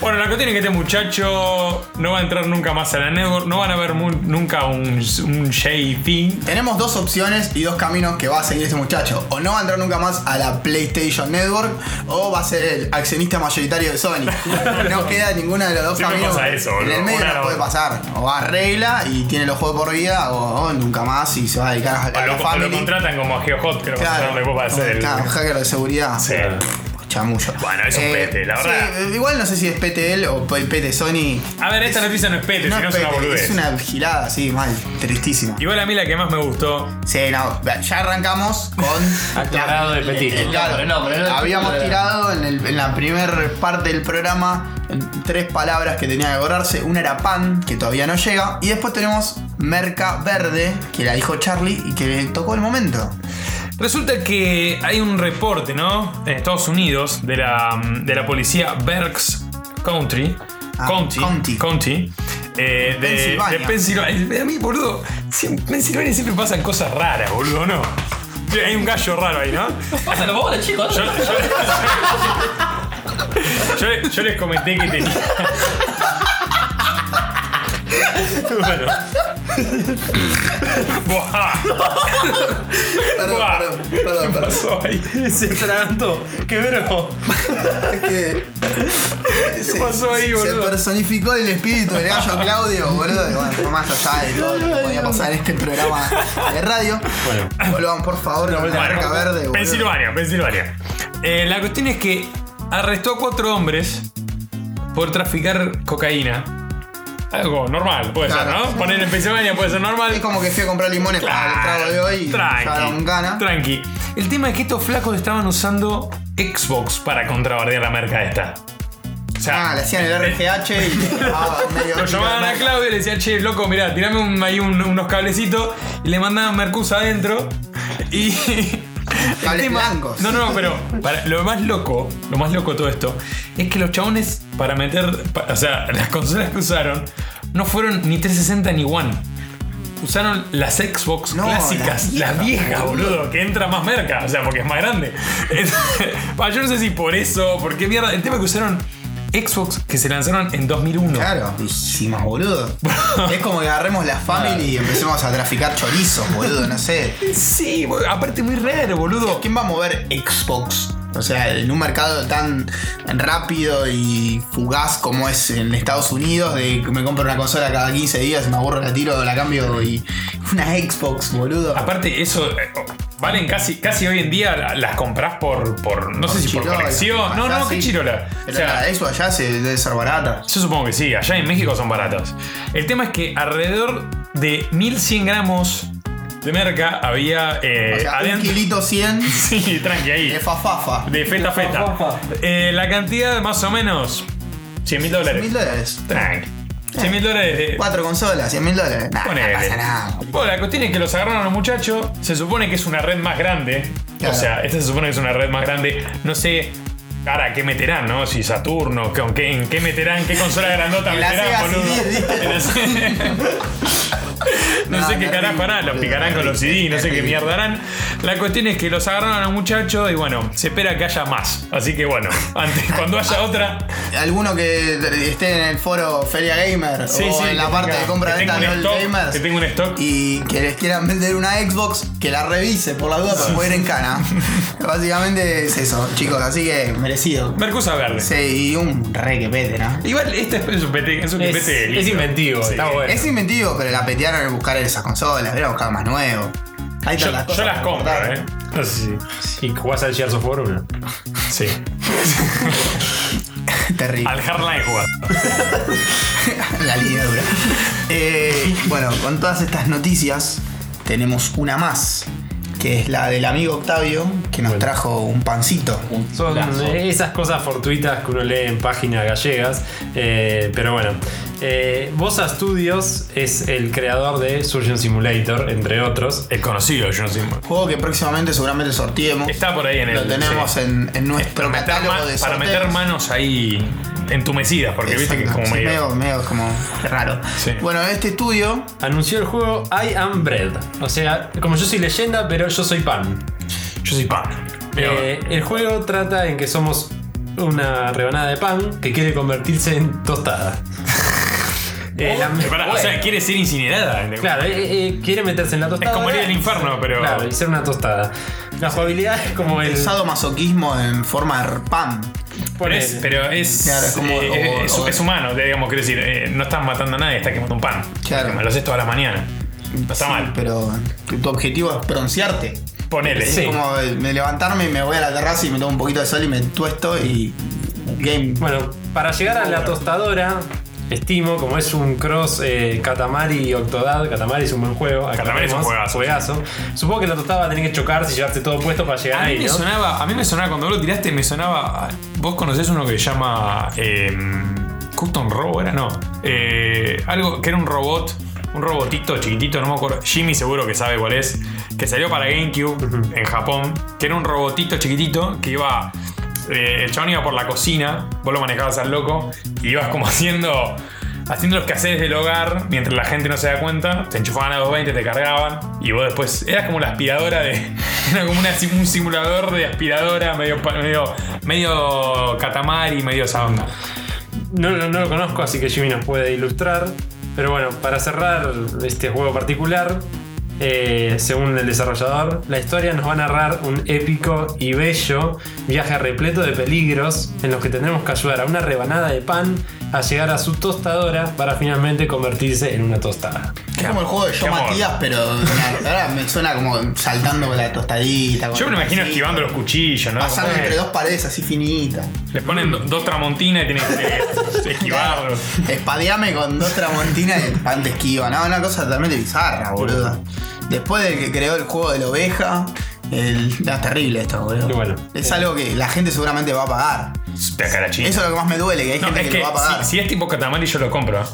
Bueno, la cuestión es que este muchacho no va a entrar nunca más a la network, no van a ver mu- nunca un, un JP. Tenemos dos opciones y dos caminos que va a seguir este muchacho. O no va a entrar nunca más a la PlayStation Network o va a ser el accionista mayoritario de Sony. [laughs] No queda ninguna de los dos Siempre caminos. pasa eso, en boludo. el medio Una no o puede pasar. O arregla y tiene los juegos por vida o, o nunca más y se va a dedicar a, a O la lo, o lo contratan como a GeoHot, que contrataron después para hacer el. Claro, hacker de seguridad. Sí. Chamullo. Bueno, es un pete, la sí, verdad. eh, igual no sé si es pete él o pe- pete Sony. A ver, esta noticia no es pete, No sino es es una boludez. es una gilada, sí, mal, tristísima. Igual a mí la que más me gustó. Sí, no, ya arrancamos con. [laughs] Alto grado de petismo. Claro, pero no, pero no- habíamos pero- tirado en, el- en la primera parte del programa tres palabras que tenía que acordarse. Una era pan, que todavía no llega. Y después tenemos merca verde, que la dijo Charlie y que le tocó el momento. Resulta que hay un reporte, ¿no? En Estados Unidos de la, de la policía Berks Country. Ah, County. County. County, eh, de, Pensilvania. de Pensilvania. A mí, boludo, en Pensilvania siempre pasan cosas raras, boludo, ¿no? Hay un gallo raro ahí, ¿no? Pásalo vos, chicos. Yo, yo- yo- yo les comenté que tenía. [laughs] bueno. Buah, Perdón, Buah. perdón, perdón, ¿Qué perdón. pasó ahí? Se atragantó. ¡Qué bro! Es que. ¿Qué pasó ahí, boludo? Se personificó el espíritu del gallo Claudio, boludo. Y bueno, más allá de todo lo que podía pasar en este programa de radio. Bueno. Volvamos, por favor, con la marca verde, boludo. Pensilvania, Pensilvania. Eh, la cuestión es que arrestó a cuatro hombres por traficar cocaína. Algo normal, puede Claro. ser, ¿no? Poner en Pensilvania puede ser normal. Es como que fui a comprar limones para el trago de hoy y tranqui, gana. tranqui. El tema es que estos flacos estaban usando Xbox para contrabandear la merca esta. O sea, Ah, le hacían el RGH y ah, [laughs] medio lo llamaban a Claudio y le decían, che, loco, mirá, tirame un- ahí un- unos cablecitos y le mandaban Mercus adentro y. [laughs] Cables blancos. No, no, pero para- lo más loco, lo más loco de todo esto, es que los chabones para meter, o sea, [laughs] las consolas que usaron no fueron ni 360 ni One. Usaron las Xbox No, clásicas, las viejas, viejas, boludo. boludo, que entra más merca, o sea, porque es más grande. [laughs] Yo no sé si por eso, porque mierda, el tema es que usaron Xbox que se lanzaron en 2001. Claro, viejísimas, boludo. [laughs] es como que agarremos la family y empecemos a traficar chorizos, boludo, no sé. Sí, aparte muy raro, boludo. ¿Quién va a mover Xbox? O sea, en un mercado tan rápido y fugaz como es en Estados Unidos, de que me compro una consola cada 15 días, me aburro, la tiro, la cambio y. [laughs] Una Xbox, boludo. Aparte, eso eh, valen casi, casi hoy en día la- las compras por, por no sé si por colección. No, no, qué chirola. O Pero sea, la Xbox allá se debe ser barata. yo supongo que sí, allá en México son baratas. El tema es que alrededor de 1100 gramos de merca había eh, O sea, un adentro. kilito 100 [laughs] Sí, tranqui ahí. de fafafa. De feta feta. Eh, la cantidad más o menos 100 mil dólares. mil dólares. Tranqui. 100 mil dólares de, Cuatro consolas, 100 mil dólares. Nah, no pasa nada. Bueno, la cuestión es que los agarraron a los muchachos. Se supone que es una red más grande. Claro. O sea, esta se supone que es una red más grande. No sé. Ahora, ¿qué meterán, no? Si Saturno, ¿con qué, ¿en qué meterán? ¿Qué consola grandota [laughs] meterán, boludo? [laughs] No, [laughs] No, sé qué carajo harán, los picarán con los CD, no sé qué mierda harán. La cuestión es que los agarraron a los muchachos y bueno, se espera que haya más. Así que bueno, [laughs] antes, cuando haya otra, Alguno que esté en el foro Feria Gamer Sí, o sí, en la parte tenga- de compra que de stock, gamers que tenga un stock. y que les quieran vender una Xbox, que la revise por la duda para poder en cana. [laughs] Básicamente es eso, chicos, así que merecido. Mercusa verde. Sí, y un re que pete, ¿no? Igual este es un PT, es un Es, PT es inventivo, Sí. está bueno. Es inventivo, pero la petearon en buscar esas consolas, era buscar más nuevo. Ahí Yo, las yo las compro. ¿eh? No sé si. ¿Y jugás al Gears of War 1? Sí. [laughs] Terrible. Al Hardline jugás. [laughs] la línea dura. Eh, bueno, con todas estas noticias, tenemos una más, que es la del amigo Octavio, que nos trajo un pancito. Son esas cosas fortuitas que uno lee en páginas gallegas. eh, pero bueno, eh, Bosa Studios es el creador de Surgeon Simulator, entre otros. Es conocido, no sé. Juego que próximamente seguramente sorteemos. Está por ahí en el. Lo tenemos sí. en, en nuestro Para meter, catálogo ma- de para meter manos ahí entumecidas, porque viste que es como sí, medio. medio, medio como raro. Sí. Bueno, este estudio, Anunció el juego I Am Bread. O sea, como yo soy leyenda, pero yo soy pan. Yo soy pan. Eh, el juego trata en que somos una rebanada de pan que quiere convertirse en tostada. Eh, la- O sea, quiere ser incinerada. Claro, eh, eh, quiere meterse en la tostada. como ir al infierno, pero- Claro, y ser una tostada. La jugabilidad es como el. El sadomasoquismo en forma de pan. Pero es, pero es, Claro, es como- eh, o- es, o- es humano, digamos, quiero decir, eh, no estás matando a nadie, estás quemando un pan. Claro. Me lo haces toda la mañana. No está Sí, mal. Pero tu, tu objetivo es broncearte. Ponele. Es como eh, me levantarme y me voy a la terraza y me tomo un poquito de sol y me tuesto y. Game. Bueno, para llegar a la tostadora, estimo, como es un cross eh, Katamari y Octodad, Katamari es un buen juego. Katamari es un aclaremos, juegazo. Supongo que la tostada va a tener que chocarse y llevarse todo puesto para llegar A mí, ahí, me ¿no? sonaba, a mí me sonaba, cuando vos lo tiraste, me sonaba. Vos conocés uno que se llama. Eh, Custom Robo, ¿era? No. Eh, algo que era un robot. Un robotito chiquitito, no me acuerdo. Jimmy seguro que sabe cuál es. Que salió para GameCube en Japón. Que era un robotito chiquitito que iba. Eh, el chabón iba por la cocina. Vos lo manejabas al loco. Y ibas como [laughs] haciendo. Haciendo los quehaceres del hogar mientras la gente no se da cuenta, te enchufaban a 220, te cargaban y vos después eras como la aspiradora de. [laughs] Era como un simulador de aspiradora medio, medio, medio catamari, medio esa. No, no, no lo conozco, así que Jimmy nos puede ilustrar. Pero bueno, para cerrar este juego particular, eh, según el desarrollador, la historia nos va a narrar un épico y bello viaje repleto de peligros en los que tendremos que ayudar a una rebanada de pan a llegar a su tostadora para finalmente convertirse en una tostada. Es como el juego de Yo. Matías, pero ahora me suena como saltando con la tostadita. con Yo me imagino esquivando los cuchillos, ¿no? Pasando entre dos paredes así finitas. Les ponen do- dos tramontinas y tienen que [laughs] esquivarlos. Espadeame con dos tramontinas y el pan te esquiva. No, una cosa totalmente bizarra, boludo. Después de que creó el juego de la oveja, el... no, es terrible esto, boludo. Y bueno. es algo que la gente seguramente va a pagar. Eso es lo que más me duele, que hay No, gente es que, que lo va a pagar. si, si es tipo catamari yo lo compro. ¿eh?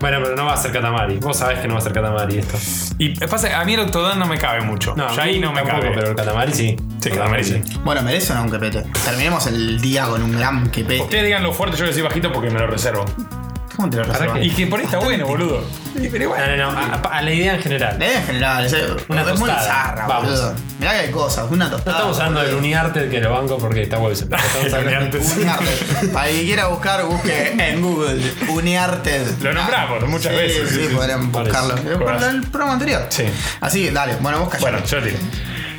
Bueno, pero no va a ser Katamari. Vos sabés que no va a ser Katamari esto. Y pasa, a mí el Octodad no me cabe mucho. No, ya ahí no me tampoco, cabe. pero el Katamari sí. Sí, Katamari sí. Bueno, merece o no un quepete. Terminemos el día con un gran quepete. Ustedes digan lo fuerte, yo les decía bajito porque me lo reservo. ¿Cómo te lo reservas? qué? Y que por ahí está bueno, boludo. Pero igual. No, no, no. A, a la idea en general. La idea en general, es, Una es muy tostada. bizarra, Vamos. boludo. Mirá que hay cosas, una No tostada. estamos hablando del Uniarted que lo banco porque está web. [laughs] Estamos hablando Uniarted. Para quien quiera buscar, busque en Google Uniarted. Lo nombramos muchas Sí, veces. Sí, sí, sí. podrían buscarlo. Por eso. el programa anterior. Sí. Así que dale, bueno, vos callate. Bueno, yo tiro.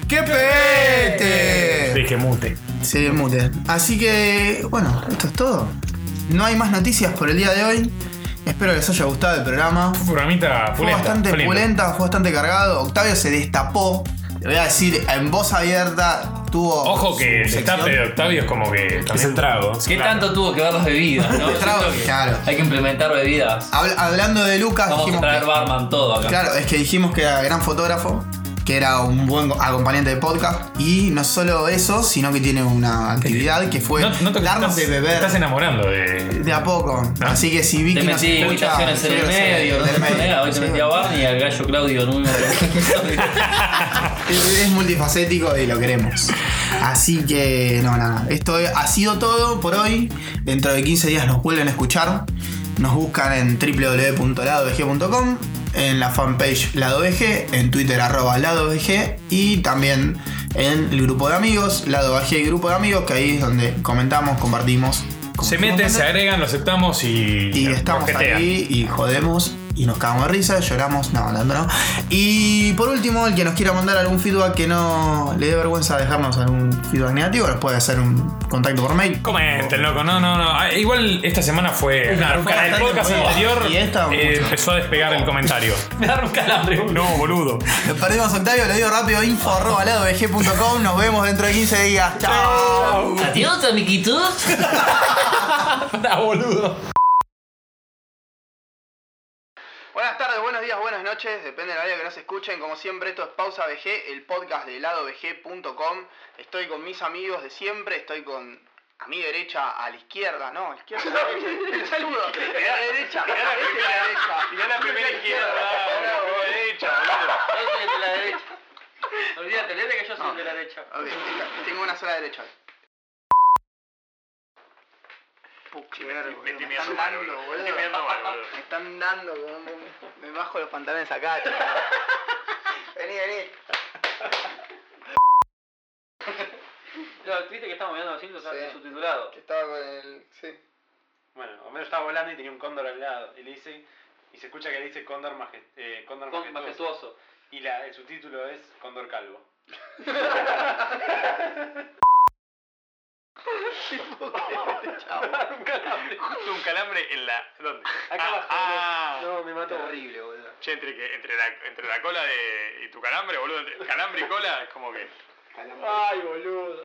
¡Qué pete! Dije mute. Sí, mute. Así que, bueno, esto es todo. No hay más noticias por el día de hoy. Espero que les haya gustado el programa. Fue programita Fue pulenta. bastante pulenta, fue bastante cargado. Octavio se destapó. Le voy a decir, en voz abierta, tuvo. Ojo que el sección. destape de Octavio es como que. Es también- el trago. ¿Qué Claro. tanto tuvo que ver las bebidas? ¿no? [laughs] El trago, Siento que claro. Hay que implementar bebidas. Habl- hablando de Lucas, Vamos a traer que, barman todo acá. Claro, es que dijimos que era gran fotógrafo, que era un buen acompañante de podcast. Y no solo eso, sino que tiene una actividad que fue No, no te darnos estás, de te beber estás enamorando de. de a poco. Así que si Vicky Te nos escucha, en el medio, medio, Hoy te metí a Barney y al gallo Claudio. ¿no? [laughs] Es, es multifacético y lo queremos. Así que, no, nada. Esto ha sido todo por hoy. Dentro de 15 días nos vuelven a escuchar. Nos buscan en www.ladovg.com, en la fanpage LadoVG, en Twitter arroba LadoVG y también en el grupo de amigos, LadoVG y grupo de amigos, que ahí es donde comentamos, compartimos. Se meten, se agregan, lo aceptamos y. Y estamos ahí y jodemos y nos cagamos de risa, lloramos, no, hablando no. Y por último, el que nos quiera mandar algún feedback que no le dé vergüenza dejarnos algún feedback negativo, nos puede hacer un contacto por mail. Comenten, loco. No, no, no. Ah, Igual esta semana fue. Claro, fue el podcast anterior Y esta, eh, mucho. empezó a despegar el comentario. [laughs] Me da un calambre. boludo. No, boludo. Nos perdimos Octavio, lo digo rápido, info arroba ladovg.com, nos vemos dentro de 15 días. Chao. Adiós, amiguitos. [laughs] [laughs] Boludo. Buenas tardes, buenos días, buenas noches, depende de la hora que nos escuchen. Como siempre, esto es Pausa VG, el podcast de ladovg.com. Estoy con mis amigos de siempre, estoy con a mi derecha, a la izquierda, no, a la izquierda. [laughs] El saludo. A la derecha, a la derecha. Mirá la primera izquierda, derecha, Yo soy el de la derecha. Olvídate, olvídate que yo soy de la derecha. Tengo una sola derecha. Pucha, boludo, me están dando, boludo. Me están dando, boludo. Me bajo los pantalones acá. [laughs] Vení, vení. Claro, viste que estamos mirando los Simpsons Sí. subtitulado. Que estaba con el. Sí. Bueno, Homero estaba volando y tenía un cóndor al lado. Y le dice. Y se escucha que le dice cóndor, maje- eh, cóndor Con- majestuoso. Majestuoso. Y la, el subtítulo es Cóndor Calvo. [laughs] Justo un calambre en la. ¿Dónde? Acá Ah, abajo. ah. No, me mató. Horrible, boludo. Che, entre, que, entre, la, entre la cola de, y tu calambre, boludo, entre calambre y cola, es como que. Ay, boludo.